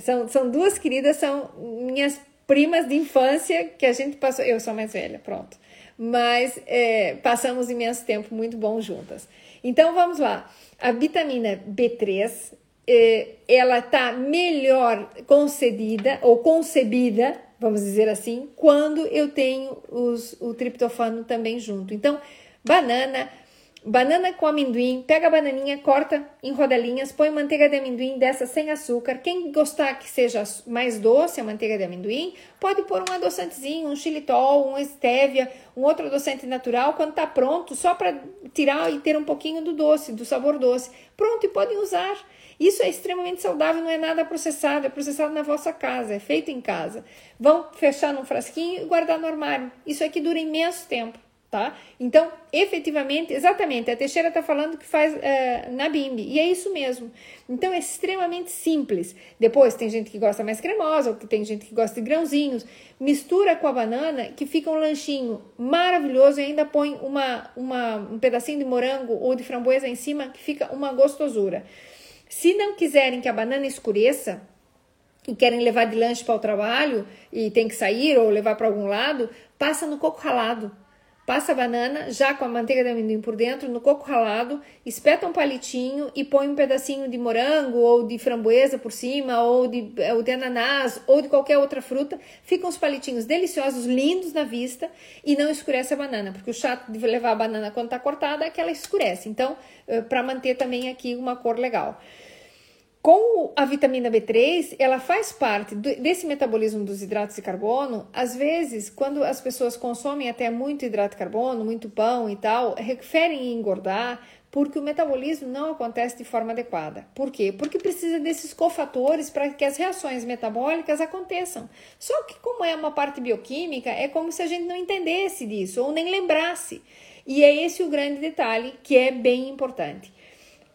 São, são duas queridas, são minhas primas de infância que a gente passou. Eu sou mais velha, pronto. Mas é, passamos imenso tempo muito bom juntas. Então vamos lá. A vitamina B3 é, ela está melhor concedida ou concebida, vamos dizer assim, quando eu tenho os, o triptofano também junto. Então, banana, Banana com amendoim, pega a bananinha, corta em rodelinhas, põe manteiga de amendoim dessa sem açúcar. Quem gostar que seja mais doce a manteiga de amendoim, pode pôr um adoçantezinho, um xilitol, um stevia, um outro adoçante natural quando tá pronto, só para tirar e ter um pouquinho do doce, do sabor doce. Pronto, e podem usar. Isso é extremamente saudável, não é nada processado, é processado na vossa casa, é feito em casa. Vão fechar num frasquinho e guardar no armário. Isso aqui dura imenso tempo tá? Então, efetivamente, exatamente, a Teixeira está falando que faz uh, na bimbi, e é isso mesmo. Então, é extremamente simples. Depois, tem gente que gosta mais cremosa, ou tem gente que gosta de grãozinhos. Mistura com a banana, que fica um lanchinho maravilhoso, e ainda põe uma, uma, um pedacinho de morango ou de framboesa em cima, que fica uma gostosura. Se não quiserem que a banana escureça, e querem levar de lanche para o trabalho e tem que sair ou levar para algum lado, passa no coco ralado. Passa a banana já com a manteiga de amendoim por dentro no coco ralado, espeta um palitinho e põe um pedacinho de morango ou de framboesa por cima ou de, ou de ananás ou de qualquer outra fruta. Ficam os palitinhos deliciosos, lindos na vista e não escurece a banana, porque o chato de levar a banana quando está cortada é que ela escurece. Então, eh, para manter também aqui uma cor legal. Com a vitamina B3, ela faz parte desse metabolismo dos hidratos de carbono. Às vezes, quando as pessoas consomem até muito hidrato de carbono, muito pão e tal, referem em engordar, porque o metabolismo não acontece de forma adequada. Por quê? Porque precisa desses cofatores para que as reações metabólicas aconteçam. Só que, como é uma parte bioquímica, é como se a gente não entendesse disso ou nem lembrasse. E é esse o grande detalhe que é bem importante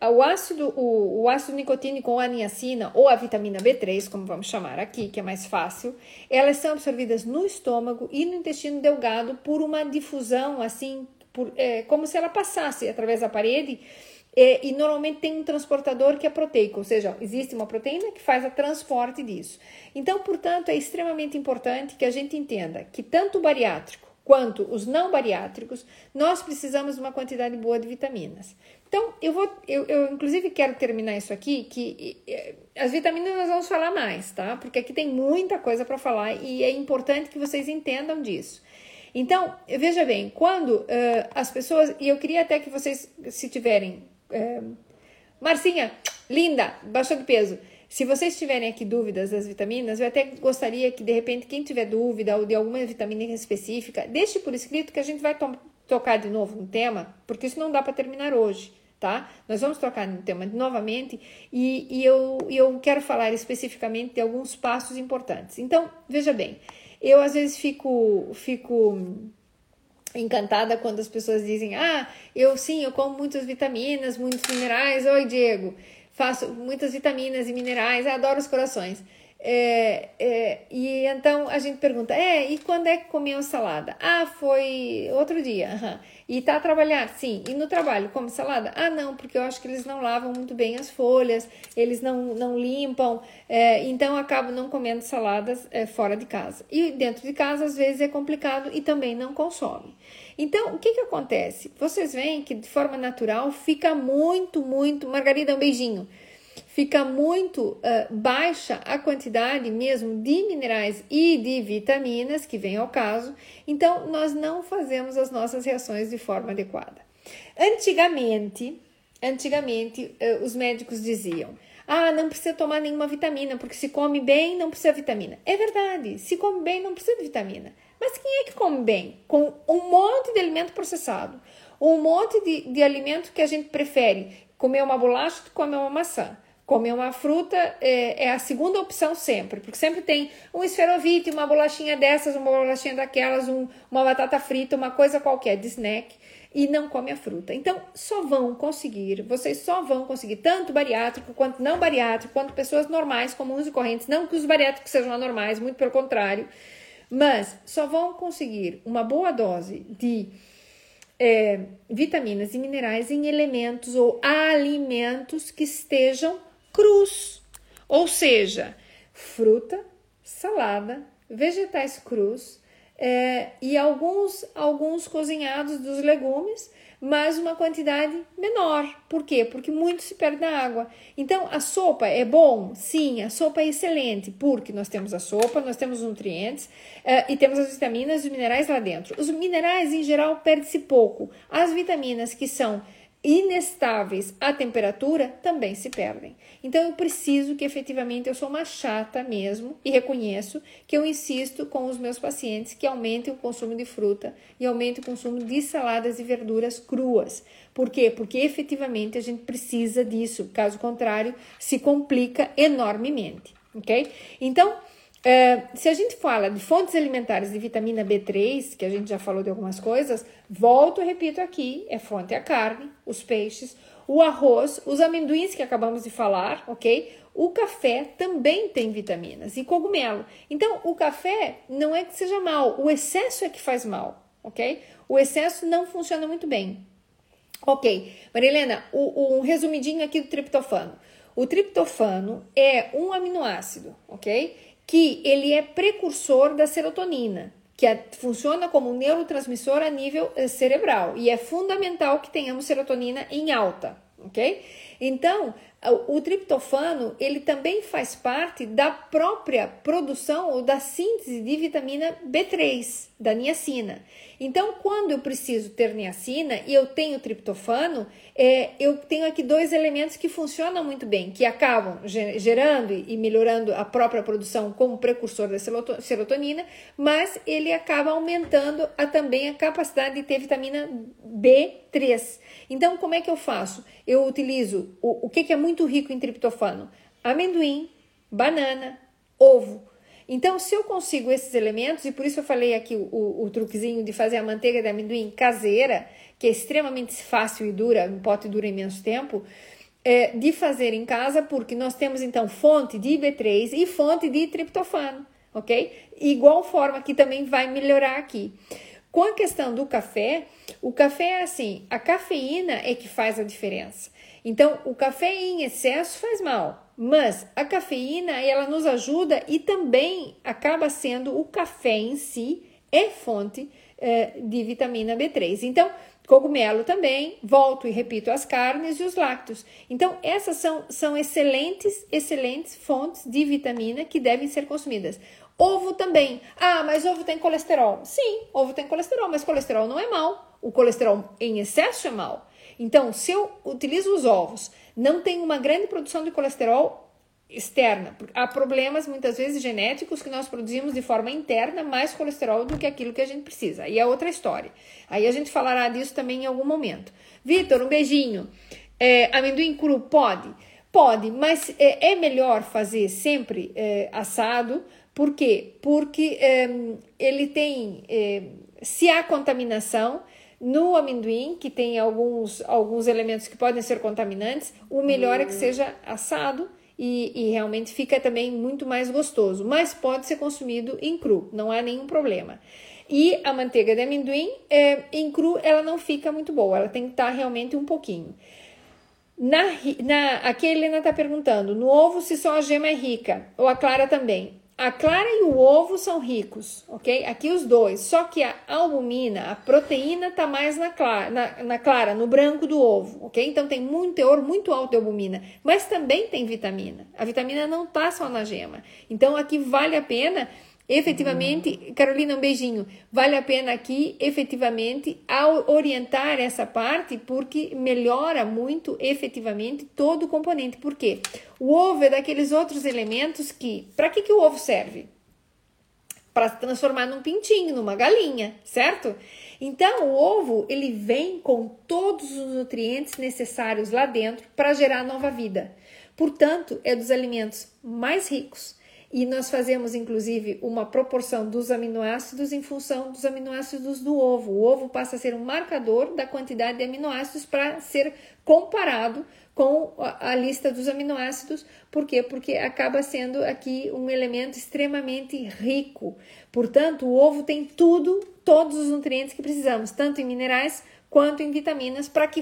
o ácido, o, o ácido nicotínico ou a niacina, ou a vitamina B3, como vamos chamar aqui, que é mais fácil, elas são absorvidas no estômago e no intestino delgado por uma difusão, assim, por, é, como se ela passasse através da parede. É, e normalmente tem um transportador que é proteico, ou seja, existe uma proteína que faz o transporte disso. Então, portanto, é extremamente importante que a gente entenda que tanto o bariátrico quanto os não bariátricos, nós precisamos de uma quantidade boa de vitaminas. Então, eu vou, eu, eu inclusive quero terminar isso aqui, que as vitaminas nós vamos falar mais, tá? Porque aqui tem muita coisa para falar e é importante que vocês entendam disso. Então, veja bem, quando uh, as pessoas, e eu queria até que vocês, se tiverem, uh, Marcinha, linda, baixou de peso. Se vocês tiverem aqui dúvidas das vitaminas, eu até gostaria que, de repente, quem tiver dúvida ou de alguma vitamina específica, deixe por escrito que a gente vai to tocar de novo no tema, porque isso não dá para terminar hoje tá? Nós vamos trocar no tema novamente e, e eu, eu quero falar especificamente de alguns passos importantes. Então, veja bem, eu às vezes fico, fico encantada quando as pessoas dizem: Ah, eu sim, eu como muitas vitaminas, muitos minerais. Oi, Diego, faço muitas vitaminas e minerais, adoro os corações. É, é, e então a gente pergunta: É, e quando é que comeu salada? Ah, foi outro dia. Uhum. E tá a trabalhar? Sim. E no trabalho, come salada? Ah, não, porque eu acho que eles não lavam muito bem as folhas, eles não, não limpam, é, então acabo não comendo saladas é, fora de casa. E dentro de casa, às vezes, é complicado e também não consome. Então, o que que acontece? Vocês veem que de forma natural fica muito, muito. Margarida, um beijinho fica muito uh, baixa a quantidade mesmo de minerais e de vitaminas, que vem ao caso, então nós não fazemos as nossas reações de forma adequada. Antigamente, antigamente uh, os médicos diziam: ah, não precisa tomar nenhuma vitamina, porque se come bem, não precisa de vitamina. É verdade, se come bem, não precisa de vitamina. Mas quem é que come bem? Com um monte de alimento processado, um monte de, de alimento que a gente prefere comer uma bolacha do que comer uma maçã. Comer uma fruta é, é, a segunda opção sempre, porque sempre tem um esferovite, uma bolachinha dessas, uma bolachinha daquelas, um, uma batata frita, uma coisa qualquer de snack e não come a fruta. Então, só vão conseguir, vocês só vão conseguir, tanto bariátrico quanto não bariátrico, quanto pessoas normais, comuns e correntes, não que os bariátricos sejam anormais, muito pelo contrário, mas só vão conseguir uma boa dose de é, vitaminas e minerais em elementos ou alimentos que estejam crus, ou seja, fruta, salada, vegetais crus é, e alguns, alguns cozinhados dos legumes, mas uma quantidade menor. Por quê? Porque muito se perde na água. Então, a sopa é bom? Sim, a sopa é excelente, porque nós temos a sopa, nós temos os nutrientes é, e temos as vitaminas e os minerais lá dentro. Os minerais, em geral, perde-se pouco. As vitaminas que são inestáveis à temperatura também se perdem. Então eu preciso que efetivamente eu sou uma chata mesmo e reconheço que eu insisto com os meus pacientes que aumentem o consumo de fruta e aumentem o consumo de saladas e verduras cruas. Por quê? Porque efetivamente a gente precisa disso, caso contrário, se complica enormemente, ok? Então, é, se a gente fala de fontes alimentares de vitamina B3, que a gente já falou de algumas coisas, volto e repito aqui: é fonte a carne, os peixes, o arroz, os amendoins que acabamos de falar, ok? O café também tem vitaminas e cogumelo. Então, o café não é que seja mal, o excesso é que faz mal, ok? O excesso não funciona muito bem. Ok, Marilena, o, um resumidinho aqui do triptofano. O triptofano é um aminoácido, ok? Que ele é precursor da serotonina, que é, funciona como um neurotransmissor a nível eh, cerebral e é fundamental que tenhamos serotonina em alta, ok? Então, o triptofano ele também faz parte da própria produção ou da síntese de vitamina B3, da niacina. Então, quando eu preciso ter niacina e eu tenho triptofano, é, eu tenho aqui dois elementos que funcionam muito bem, que acabam gerando e melhorando a própria produção como precursor da serotonina, mas ele acaba aumentando a, também a capacidade de ter vitamina B3. Então, como é que eu faço? Eu utilizo o, o que, que é muito rico em triptofano? Amendoim, banana, ovo. Então, se eu consigo esses elementos, e por isso eu falei aqui o, o, o, truquezinho de fazer a manteiga de amendoim caseira, que é extremamente fácil e dura, um pote dura imenso tempo, é, de fazer em casa, porque nós temos então fonte de B3 e fonte de triptofano, ok? Igual forma que também vai melhorar aqui. Com a questão do café, o café é assim, a cafeína é que faz a diferença. Então, o café em excesso faz mal, mas a cafeína ela nos ajuda e também acaba sendo o café em si é fonte eh, de vitamina B3. Então, cogumelo também, volto e repito, as carnes e os lácteos. Então, essas são, são excelentes, excelentes fontes de vitamina que devem ser consumidas. Ovo também. Ah, mas ovo tem colesterol. Sim, ovo tem colesterol, mas colesterol não é mal. O colesterol em excesso é mal. Então, se eu utilizo os ovos, não tem uma grande produção de colesterol externa. Há problemas muitas vezes genéticos que nós produzimos de forma interna mais colesterol do que aquilo que a gente precisa. Aí é outra história. Aí a gente falará disso também em algum momento. Vitor, um beijinho. É, amendoim cru pode? Pode, mas é, é melhor fazer sempre é, assado. Por quê? Porque é, ele tem, é, se há contaminação no amendoim, que tem alguns, alguns elementos que podem ser contaminantes, o melhor é que seja assado e, e, realmente fica também muito mais gostoso. Mas pode ser consumido em cru, não há nenhum problema. E a manteiga de amendoim, é, em cru, ela não fica muito boa, ela tem que estar realmente um pouquinho. Na, na, aqui a Helena está perguntando: no ovo, se só a gema é rica, ou a clara também. A clara e o ovo são ricos, ok? Aqui os dois. Só que a albumina, a proteína, está mais na clara, na, na, clara, no branco do ovo, ok? Então tem muito teor muito alto de albumina, mas também tem vitamina. A vitamina não está só na gema. Então aqui vale a pena efetivamente, Carolina, um beijinho. Vale a pena aqui, efetivamente, orientar essa parte, porque melhora muito, efetivamente, todo o componente. Por quê? O ovo é daqueles outros elementos que. Para que, que o ovo serve? Para se transformar num pintinho, numa galinha, certo? Então, o ovo ele vem com todos os nutrientes necessários lá dentro para gerar nova vida. Portanto, é dos alimentos mais ricos e nós fazemos inclusive uma proporção dos aminoácidos em função dos aminoácidos do ovo. O ovo passa a ser um marcador da quantidade de aminoácidos para ser comparado com a lista dos aminoácidos. Por quê? Porque acaba sendo aqui um elemento extremamente rico. Portanto, o ovo tem tudo, todos os nutrientes que precisamos, tanto em minerais quanto em vitaminas, para que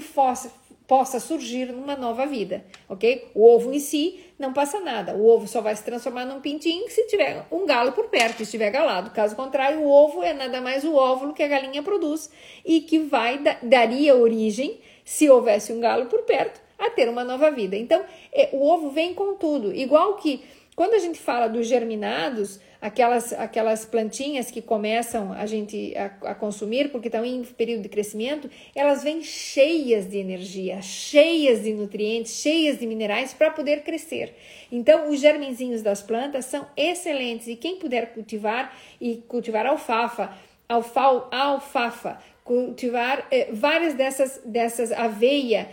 possa surgir numa nova vida, ok? O ovo em si não passa nada. O ovo só vai se transformar num pintinho se tiver um galo por perto, estiver galado. Caso contrário, o ovo é nada mais o óvulo que a galinha produz e que vai daria origem, se houvesse um galo por perto, a ter uma nova vida. Então, é, o ovo vem com tudo, igual que quando a gente fala dos germinados, aquelas, aquelas plantinhas que começam a gente a, a consumir porque estão em período de crescimento, elas vêm cheias de energia, cheias de nutrientes, cheias de minerais para poder crescer. Então, os germenzinhos das plantas são excelentes e quem puder cultivar e cultivar alfafa, alfal, alfafa, cultivar eh, várias dessas, dessas aveia,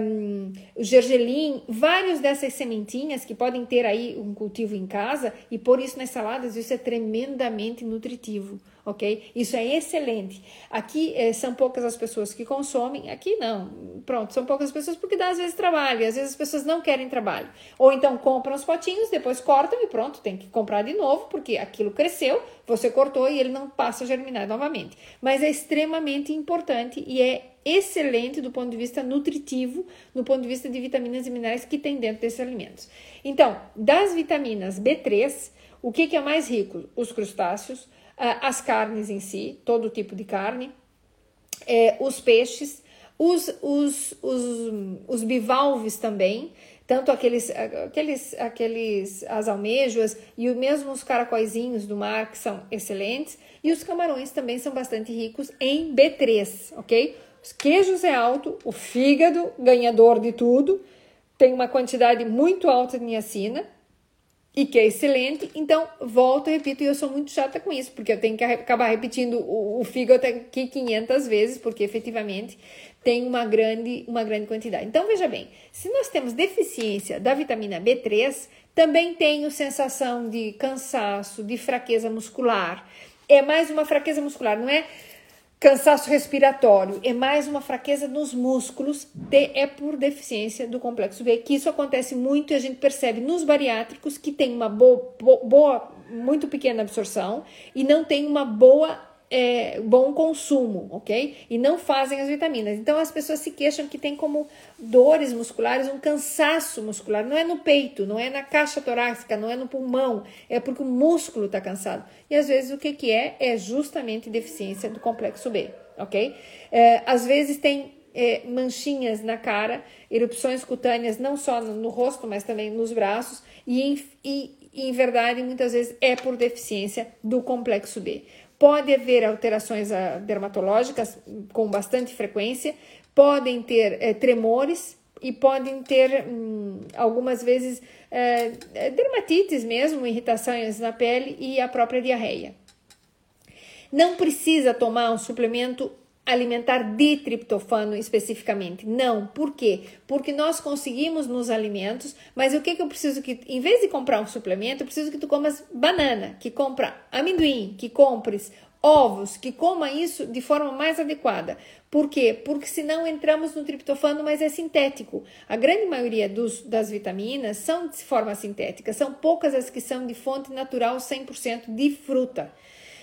um, gergelim, várias dessas sementinhas que podem ter aí um cultivo em casa e pôr isso nas saladas, isso é tremendamente nutritivo ok? Isso é excelente. Aqui é, são poucas as pessoas que consomem, aqui não. Pronto, são poucas pessoas porque dá às vezes trabalho, às vezes as pessoas não querem trabalho. Ou então compram os potinhos, depois cortam e pronto, tem que comprar de novo porque aquilo cresceu, você cortou e ele não passa a germinar novamente. Mas é extremamente importante e é excelente do ponto de vista nutritivo, do ponto de vista de vitaminas e minerais que tem dentro desses alimentos. Então, das vitaminas B3, o que, que é mais rico? Os crustáceos, as carnes em si, todo tipo de carne, é, os peixes, os, os, os, os bivalves também, tanto aqueles, aqueles, aqueles as almejas e mesmo os caracóizinhos do mar que são excelentes. E os camarões também são bastante ricos em B3, ok? Os queijos é alto, o fígado ganhador de tudo, tem uma quantidade muito alta de niacina, e que é excelente. Então, volto repito, e eu sou muito chata com isso, porque eu tenho que acabar repetindo o, o fígado aqui 500 vezes, porque efetivamente tem uma grande, uma grande quantidade. Então, veja bem, se nós temos deficiência da vitamina B3, também tenho sensação de cansaço, de fraqueza muscular. É mais uma fraqueza muscular, não é Cansaço respiratório é mais uma fraqueza nos músculos, de, é por deficiência do complexo B, que isso acontece muito e a gente percebe nos bariátricos que tem uma boa, boa muito pequena absorção e não tem uma boa é, bom consumo, ok? E não fazem as vitaminas. Então as pessoas se queixam que tem como dores musculares, um cansaço muscular. Não é no peito, não é na caixa torácica, não é no pulmão, é porque o músculo está cansado. E às vezes o que, que é? É justamente deficiência do complexo B, ok? É, às vezes tem é, manchinhas na cara, erupções cutâneas, não só no, no rosto, mas também nos braços, e, e, e em verdade muitas vezes é por deficiência do complexo B. Pode haver alterações ah, dermatológicas com bastante frequência, podem ter é, tremores e podem ter hum, algumas vezes é, dermatites mesmo, irritações na pele e a própria diarreia. Não precisa tomar um suplemento alimentar de triptofano especificamente. Não. Por quê? Porque nós conseguimos nos alimentos, mas o que, que eu preciso que, em vez de comprar um suplemento, eu preciso que tu comas banana, que compra amendoim, que compres ovos, que coma isso de forma mais adequada. Por quê? Porque senão entramos no triptofano, mas é sintético. A grande maioria dos, das vitaminas são de forma sintética, são poucas as que são de fonte natural 100% de fruta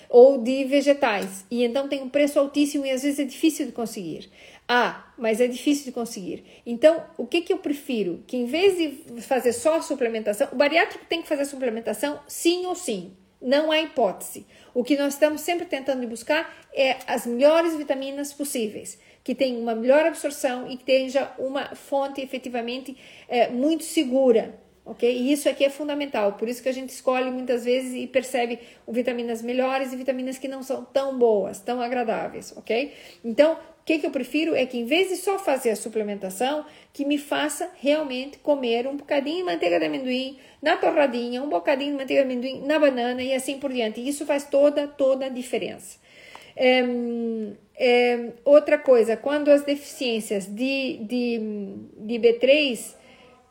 ou de vegetais. E então tem um preço altíssimo e às vezes é difícil de conseguir. Ah, mas é difícil de conseguir. Então, o que, que eu prefiro? Que em vez de fazer só suplementação, o bariátrico tem que fazer suplementação sim ou sim. Não há hipótese. O que nós estamos sempre tentando buscar é as melhores vitaminas possíveis, que tenham uma melhor absorção e que tenha uma fonte efetivamente é, muito segura, ok? E isso aqui é fundamental, por isso que a gente escolhe muitas vezes e percebe vitaminas melhores e vitaminas que não são tão boas, tão agradáveis, ok? Então, que, que eu prefiro é que, em vez de só fazer a suplementação, que me faça realmente comer um bocadinho de manteiga de amendoim na torradinha, um bocadinho de manteiga de amendoim na banana e assim por diante. Isso faz toda, toda a diferença. É, é, outra coisa, quando as deficiências de, de, de B3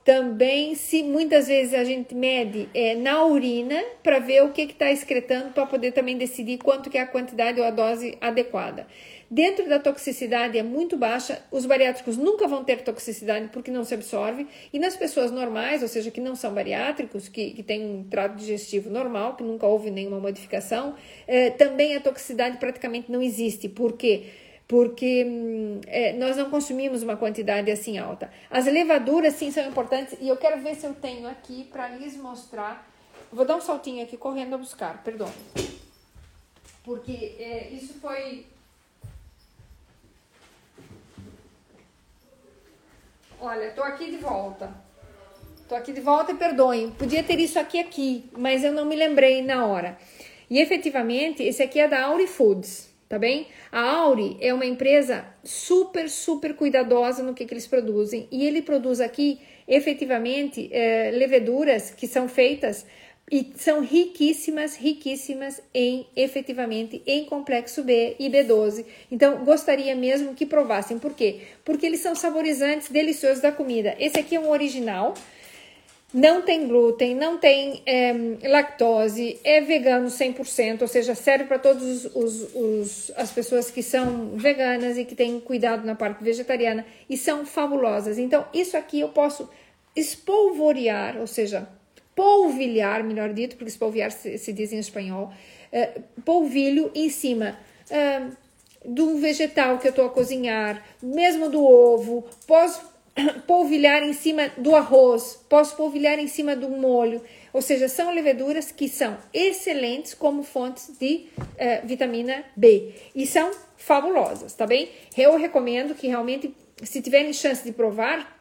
também, se muitas vezes a gente mede é, na urina para ver o que está excretando para poder também decidir quanto que é a quantidade ou a dose adequada. Dentro da toxicidade é muito baixa, os bariátricos nunca vão ter toxicidade porque não se absorve, e nas pessoas normais, ou seja, que não são bariátricos, que, que têm um trato digestivo normal, que nunca houve nenhuma modificação, eh, também a toxicidade praticamente não existe. Por quê? porque hum, é, nós não consumimos uma quantidade assim alta. As levaduras sim são importantes e eu quero ver se eu tenho aqui para lhes mostrar. Vou dar um saltinho aqui correndo a buscar, perdão. Porque é, isso foi Olha, tô aqui de volta. Tô aqui de volta e perdoem. Podia ter isso aqui aqui, mas eu não me lembrei na hora. E efetivamente, esse aqui é da Auri Foods, tá bem? A Auri é uma empresa super, super cuidadosa no que, que eles produzem. E ele produz aqui, efetivamente, é, leveduras que são feitas e são riquíssimas, riquíssimas em efetivamente em complexo B e B12. Então, gostaria mesmo que provassem. Por quê? Porque eles são saborizantes deliciosos da comida. Esse aqui é um original. Não tem glúten, não tem é, lactose, é vegano 100%, ou seja, serve para todas as pessoas que são veganas e que têm cuidado na parte vegetariana e são fabulosas. Então, isso aqui eu posso espolvorear, ou seja, polvilhar, melhor dito, porque polvilhar se, se diz em espanhol, uh, polvilho em cima de um vegetal que eu estou a cozinhar, mesmo do ovo, posso polvilhar em cima do arroz, posso polvilhar em cima do molho, ou seja, são leveduras que são excelentes como fontes de uh, vitamina B. E são fabulosas, tá bem? Eu recomendo que realmente, se tiverem chance de provar,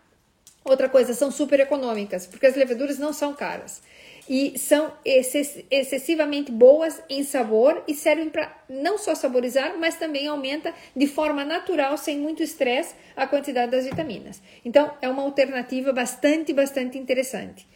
Outra coisa, são super econômicas, porque as leveduras não são caras e são excessivamente boas em sabor e servem para não só saborizar, mas também aumenta de forma natural, sem muito estresse, a quantidade das vitaminas. Então, é uma alternativa bastante, bastante interessante.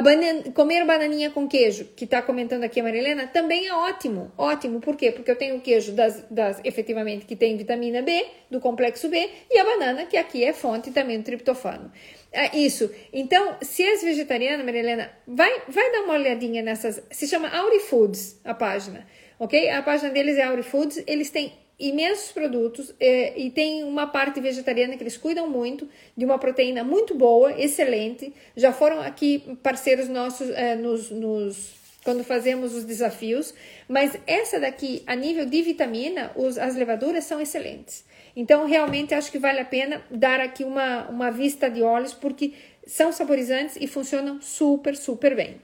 Banana, comer bananinha com queijo, que está comentando aqui a Marilena, também é ótimo. Ótimo, por quê? Porque eu tenho o queijo das, das, efetivamente que tem vitamina B, do complexo B, e a banana, que aqui é fonte também do triptofano. É isso. Então, se és vegetariana, Marilena, vai, vai dar uma olhadinha nessas. Se chama Aurifoods a página, ok? A página deles é Aurifoods. Eles têm imensos produtos é, e tem uma parte vegetariana que eles cuidam muito de uma proteína muito boa, excelente. Já foram aqui parceiros nossos é, nos, nos, quando fazemos os desafios, mas essa daqui, a nível de vitamina, os, as levaduras são excelentes. Então, realmente acho que vale a pena dar aqui uma, uma vista de olhos, porque são saborizantes e funcionam super, super bem.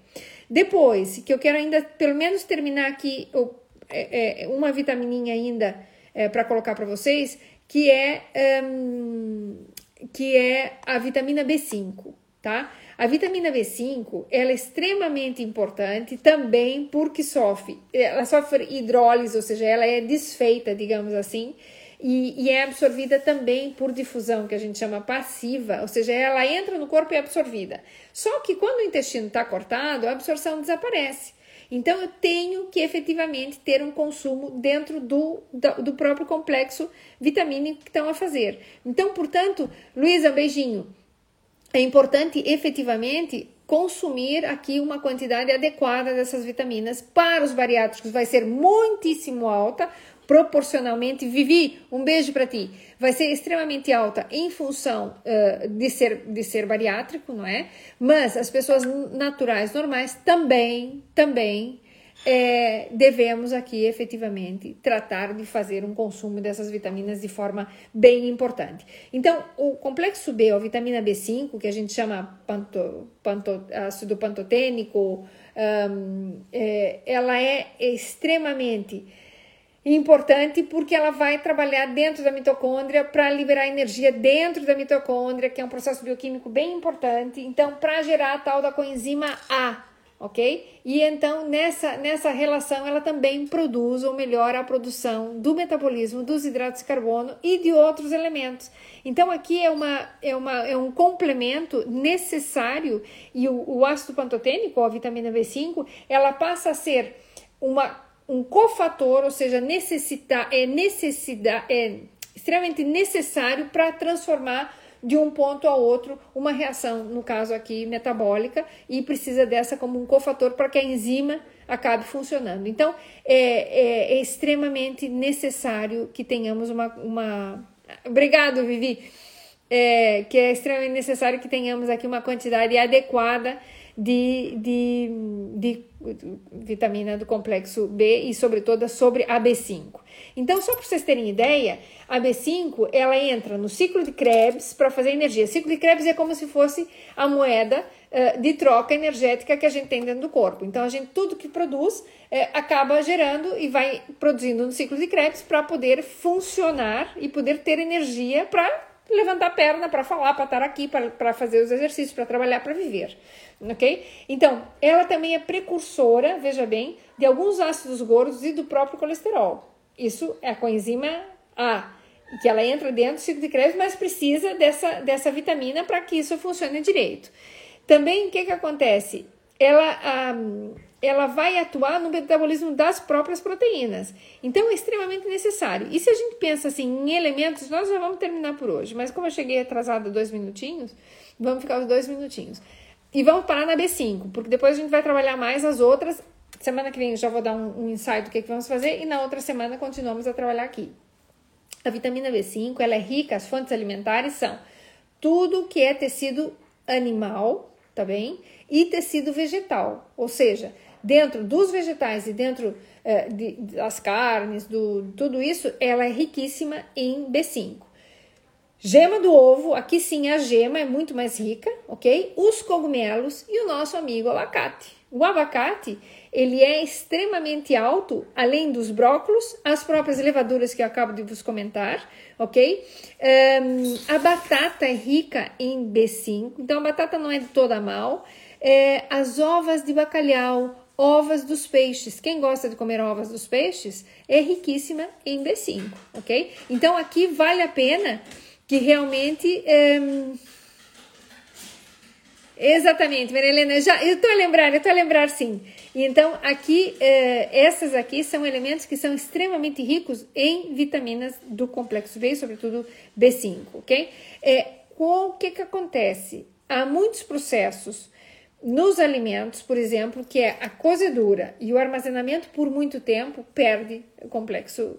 Depois, que eu quero ainda pelo menos terminar aqui é, é, uma vitamininha ainda é, para colocar para vocês, que é, um, que é a vitamina B5, tá? A vitamina B5 ela é extremamente importante também porque sofre, ela sofre hidrólise, ou seja, ela é desfeita, digamos assim, e, e, é absorvida também por difusão, que a gente chama passiva, ou seja, ela entra no corpo e é absorvida. Só que quando o intestino está cortado, a absorção desaparece. Então eu tenho que efetivamente ter um consumo dentro do, do próprio complexo vitamínico que estão a fazer. Então, portanto, Luísa, um beijinho. É importante efetivamente consumir aqui uma quantidade adequada dessas vitaminas. Para os bariátricos vai ser muitíssimo alta, proporcionalmente. Vivi, um beijo para ti. Vai ser extremamente alta em função uh, de, ser, de ser bariátrico, não é? Mas as pessoas naturais, normais, também, também é, devemos aqui efetivamente tratar de fazer um consumo dessas vitaminas de forma bem importante. Então, o complexo B, a vitamina B5, que a gente chama panto, panto, ácido pantotênico, um, é, ela é extremamente importante porque ela vai trabalhar dentro da mitocôndria para liberar energia dentro da mitocôndria, que é um processo bioquímico bem importante. Então, para gerar a tal da coenzima A, ok? E então nessa, nessa relação ela também produz ou melhora a produção do metabolismo dos hidratos de carbono e de outros elementos. Então aqui é, uma, é, uma, é um complemento necessário e o, o ácido pantotênico, a vitamina B5, ela passa a ser uma, um cofator, ou seja, necessita, é, necessidade, é extremamente necessário para transformar de um ponto a outro uma reação, no caso aqui metabólica, e precisa dessa como um cofator para que a enzima acabe funcionando. Então, é, é, é extremamente necessário que tenhamos uma. uma... Obrigado, Vivi! É, que é extremamente necessário que tenhamos aqui uma quantidade adequada de, de, de vitamina do complexo B e, sobretudo, sobre a B5. Então, só para vocês terem ideia, a B5 ela entra no ciclo de Krebs para fazer energia. O ciclo de Krebs é como se fosse a moeda uh, de troca energética que a gente tem dentro do corpo. Então, a gente tudo que produz uh, acaba gerando e vai produzindo no ciclo de Krebs para poder funcionar e poder ter energia para levantar a perna, para falar, para estar aqui, para fazer os exercícios, para trabalhar, para viver. Ok? Então, ela também é precursora, veja bem, de alguns ácidos gordos e do próprio colesterol. Isso é a coenzima A, que ela entra dentro do ciclo de Krebs, mas precisa dessa, dessa vitamina para que isso funcione direito. Também, o que, que acontece? Ela, ela vai atuar no metabolismo das próprias proteínas. Então, é extremamente necessário. E se a gente pensa assim em elementos, nós já vamos terminar por hoje, mas como eu cheguei atrasada dois minutinhos, vamos ficar os dois minutinhos. E vamos parar na B5, porque depois a gente vai trabalhar mais as outras Semana que vem eu já vou dar um, um insight do que, que vamos fazer e na outra semana continuamos a trabalhar aqui. A vitamina B5 ela é rica, as fontes alimentares são tudo que é tecido animal, tá bem? E tecido vegetal, ou seja, dentro dos vegetais e dentro eh, de, das carnes, do tudo isso, ela é riquíssima em B5. Gema do ovo, aqui sim a gema é muito mais rica, ok? Os cogumelos e o nosso amigo abacate. O abacate ele é extremamente alto, além dos brócolos, as próprias levaduras que eu acabo de vos comentar, ok? Um, a batata é rica em B5, então a batata não é toda mal. É, as ovas de bacalhau, ovas dos peixes. Quem gosta de comer ovas dos peixes é riquíssima em B5, ok? Então aqui vale a pena que realmente. Um, Exatamente, Maria Helena, já, eu estou a lembrar, eu estou a lembrar sim. Então, aqui, eh, essas aqui são elementos que são extremamente ricos em vitaminas do complexo B, sobretudo B5, ok? É, o que que acontece? Há muitos processos nos alimentos, por exemplo, que é a cozedura e o armazenamento por muito tempo, perde o complexo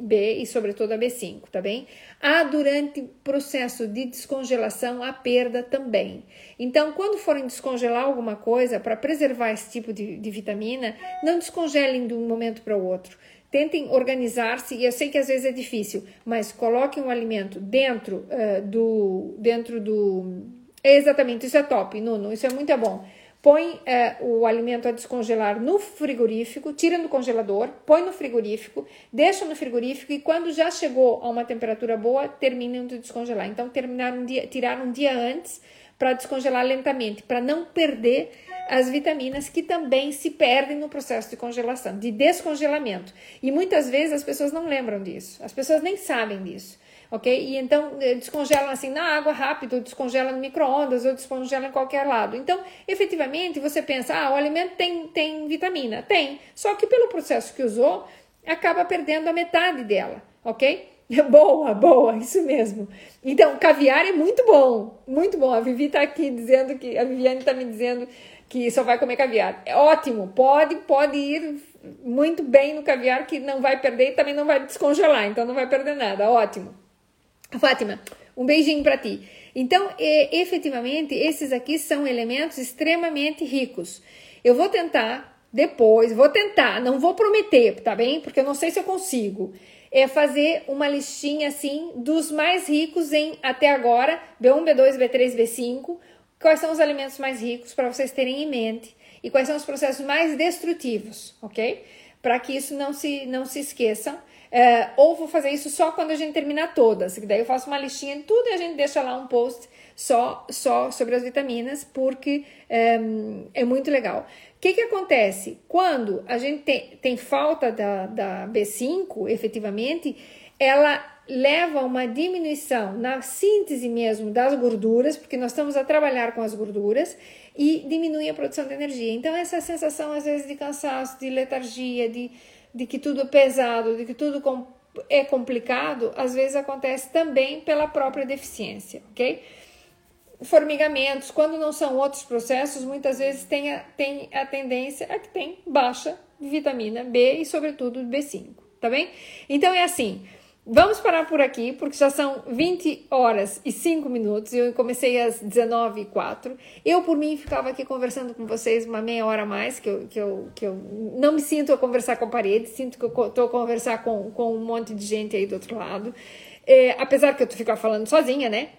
B e, sobretudo, a B5, tá bem? Há durante o processo de descongelação a perda também. Então, quando forem descongelar alguma coisa para preservar esse tipo de, de vitamina, não descongelem de um momento para o outro tentem organizar-se, e eu sei que às vezes é difícil, mas coloquem o alimento dentro uh, do dentro do Exatamente, isso é top, Nuno, isso é muito bom. Põe é, o alimento a descongelar no frigorífico, tira do congelador, põe no frigorífico, deixa no frigorífico e quando já chegou a uma temperatura boa, terminem de descongelar. Então, terminar um dia, tirar um dia antes para descongelar lentamente, para não perder as vitaminas que também se perdem no processo de congelação, de descongelamento. E muitas vezes as pessoas não lembram disso, as pessoas nem sabem disso ok? E então eh, descongelam assim na água rápido, descongela no micro-ondas ou descongela em qualquer lado. Então, efetivamente, você pensa, ah, o alimento tem, tem vitamina. Tem, só que pelo processo que usou, acaba perdendo a metade dela, ok? Boa, boa, isso mesmo. Então, caviar é muito bom, muito bom. A Vivi tá aqui dizendo que, a Viviane tá me dizendo que só vai comer caviar. É ótimo, pode, pode ir muito bem no caviar que não vai perder e também não vai descongelar, então não vai perder nada. Ótimo. Fátima, um beijinho para ti. Então, e, efetivamente, esses aqui são elementos extremamente ricos. Eu vou tentar depois, vou tentar, não vou prometer, tá bem? Porque eu não sei se eu consigo. É fazer uma listinha assim dos mais ricos em até agora, B1, B2, B3, B5, quais são os alimentos mais ricos para vocês terem em mente e quais são os processos mais destrutivos, ok? Para que isso não se, não se esqueçam. É, ou vou fazer isso só quando a gente terminar todas, daí eu faço uma listinha de tudo e a gente deixa lá um post só, só sobre as vitaminas, porque é, é muito legal. O que, que acontece? Quando a gente tem, tem falta da, da B5, efetivamente, ela leva a uma diminuição na síntese mesmo das gorduras, porque nós estamos a trabalhar com as gorduras, e diminui a produção de energia. Então, essa sensação, às vezes, de cansaço, de letargia, de, de que tudo é pesado, de que tudo é complicado, às vezes acontece também pela própria deficiência, ok? Formigamentos, quando não são outros processos, muitas vezes tem a, tem a tendência a que tem baixa vitamina B e, sobretudo, B5, tá bem? Então, é assim. Vamos parar por aqui, porque já são 20 horas e 5 minutos. Eu comecei às 19 e 4. Eu, por mim, ficava aqui conversando com vocês uma meia hora a mais, que eu, que eu, que eu não me sinto a conversar com a parede, sinto que eu estou a conversar com, com um monte de gente aí do outro lado. É, apesar que eu ficar falando sozinha, né?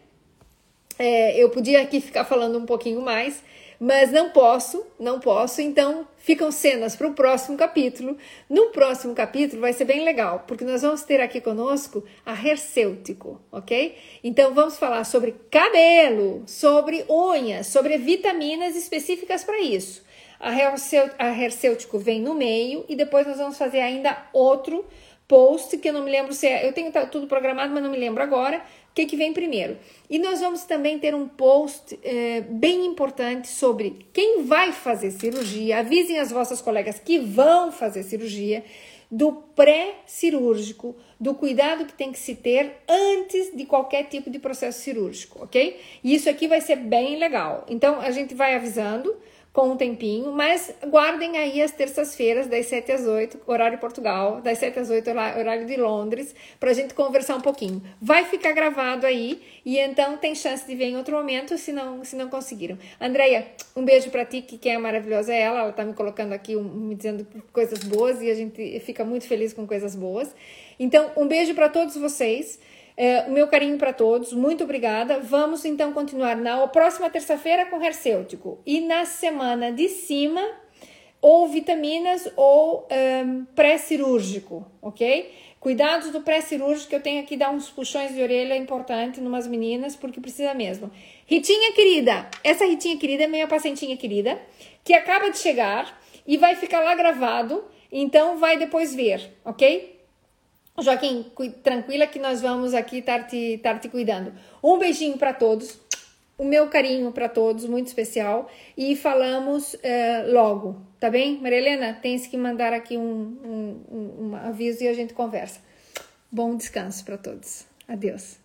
É, eu podia aqui ficar falando um pouquinho mais, mas não posso, não posso, então ficam cenas para o próximo capítulo. No próximo capítulo vai ser bem legal, porque nós vamos ter aqui conosco a Hercêutico, ok? Então vamos falar sobre cabelo, sobre unhas, sobre vitaminas específicas para isso. A Hercêutico vem no meio e depois nós vamos fazer ainda outro post que eu não me lembro se é, eu tenho tudo programado, mas não me lembro agora, que, que vem primeiro? E nós vamos também ter um post é, bem importante sobre quem vai fazer cirurgia. Avisem as vossas colegas que vão fazer cirurgia do pré-cirúrgico, do cuidado que tem que se ter antes de qualquer tipo de processo cirúrgico, ok? E isso aqui vai ser bem legal. Então a gente vai avisando com um tempinho, mas guardem aí as terças-feiras, das 7 às 8, horário Portugal, das 7 às 8, horário de Londres, para a gente conversar um pouquinho. Vai ficar gravado aí e então tem chance de ver em outro momento se não, se não conseguiram. Andreia, um beijo para ti, que quem é maravilhosa é ela, ela tá me colocando aqui, me dizendo coisas boas e a gente fica muito feliz com coisas boas. Então, um beijo para todos vocês. É, o meu carinho para todos, muito obrigada. Vamos então continuar na próxima terça-feira com hercêutico e na semana de cima ou vitaminas ou um, pré-cirúrgico, ok? Cuidados do pré-cirúrgico, eu tenho aqui dar uns puxões de orelha importante numas meninas, porque precisa mesmo. Ritinha querida, essa Ritinha querida é minha pacientinha querida, que acaba de chegar e vai ficar lá gravado, então vai depois ver, ok? Joaquim, tranquila que nós vamos aqui estar te, estar te cuidando. Um beijinho para todos, o meu carinho para todos, muito especial. E falamos uh, logo, tá bem? Maria Helena, tens que mandar aqui um, um, um, um aviso e a gente conversa. Bom descanso para todos. Adeus.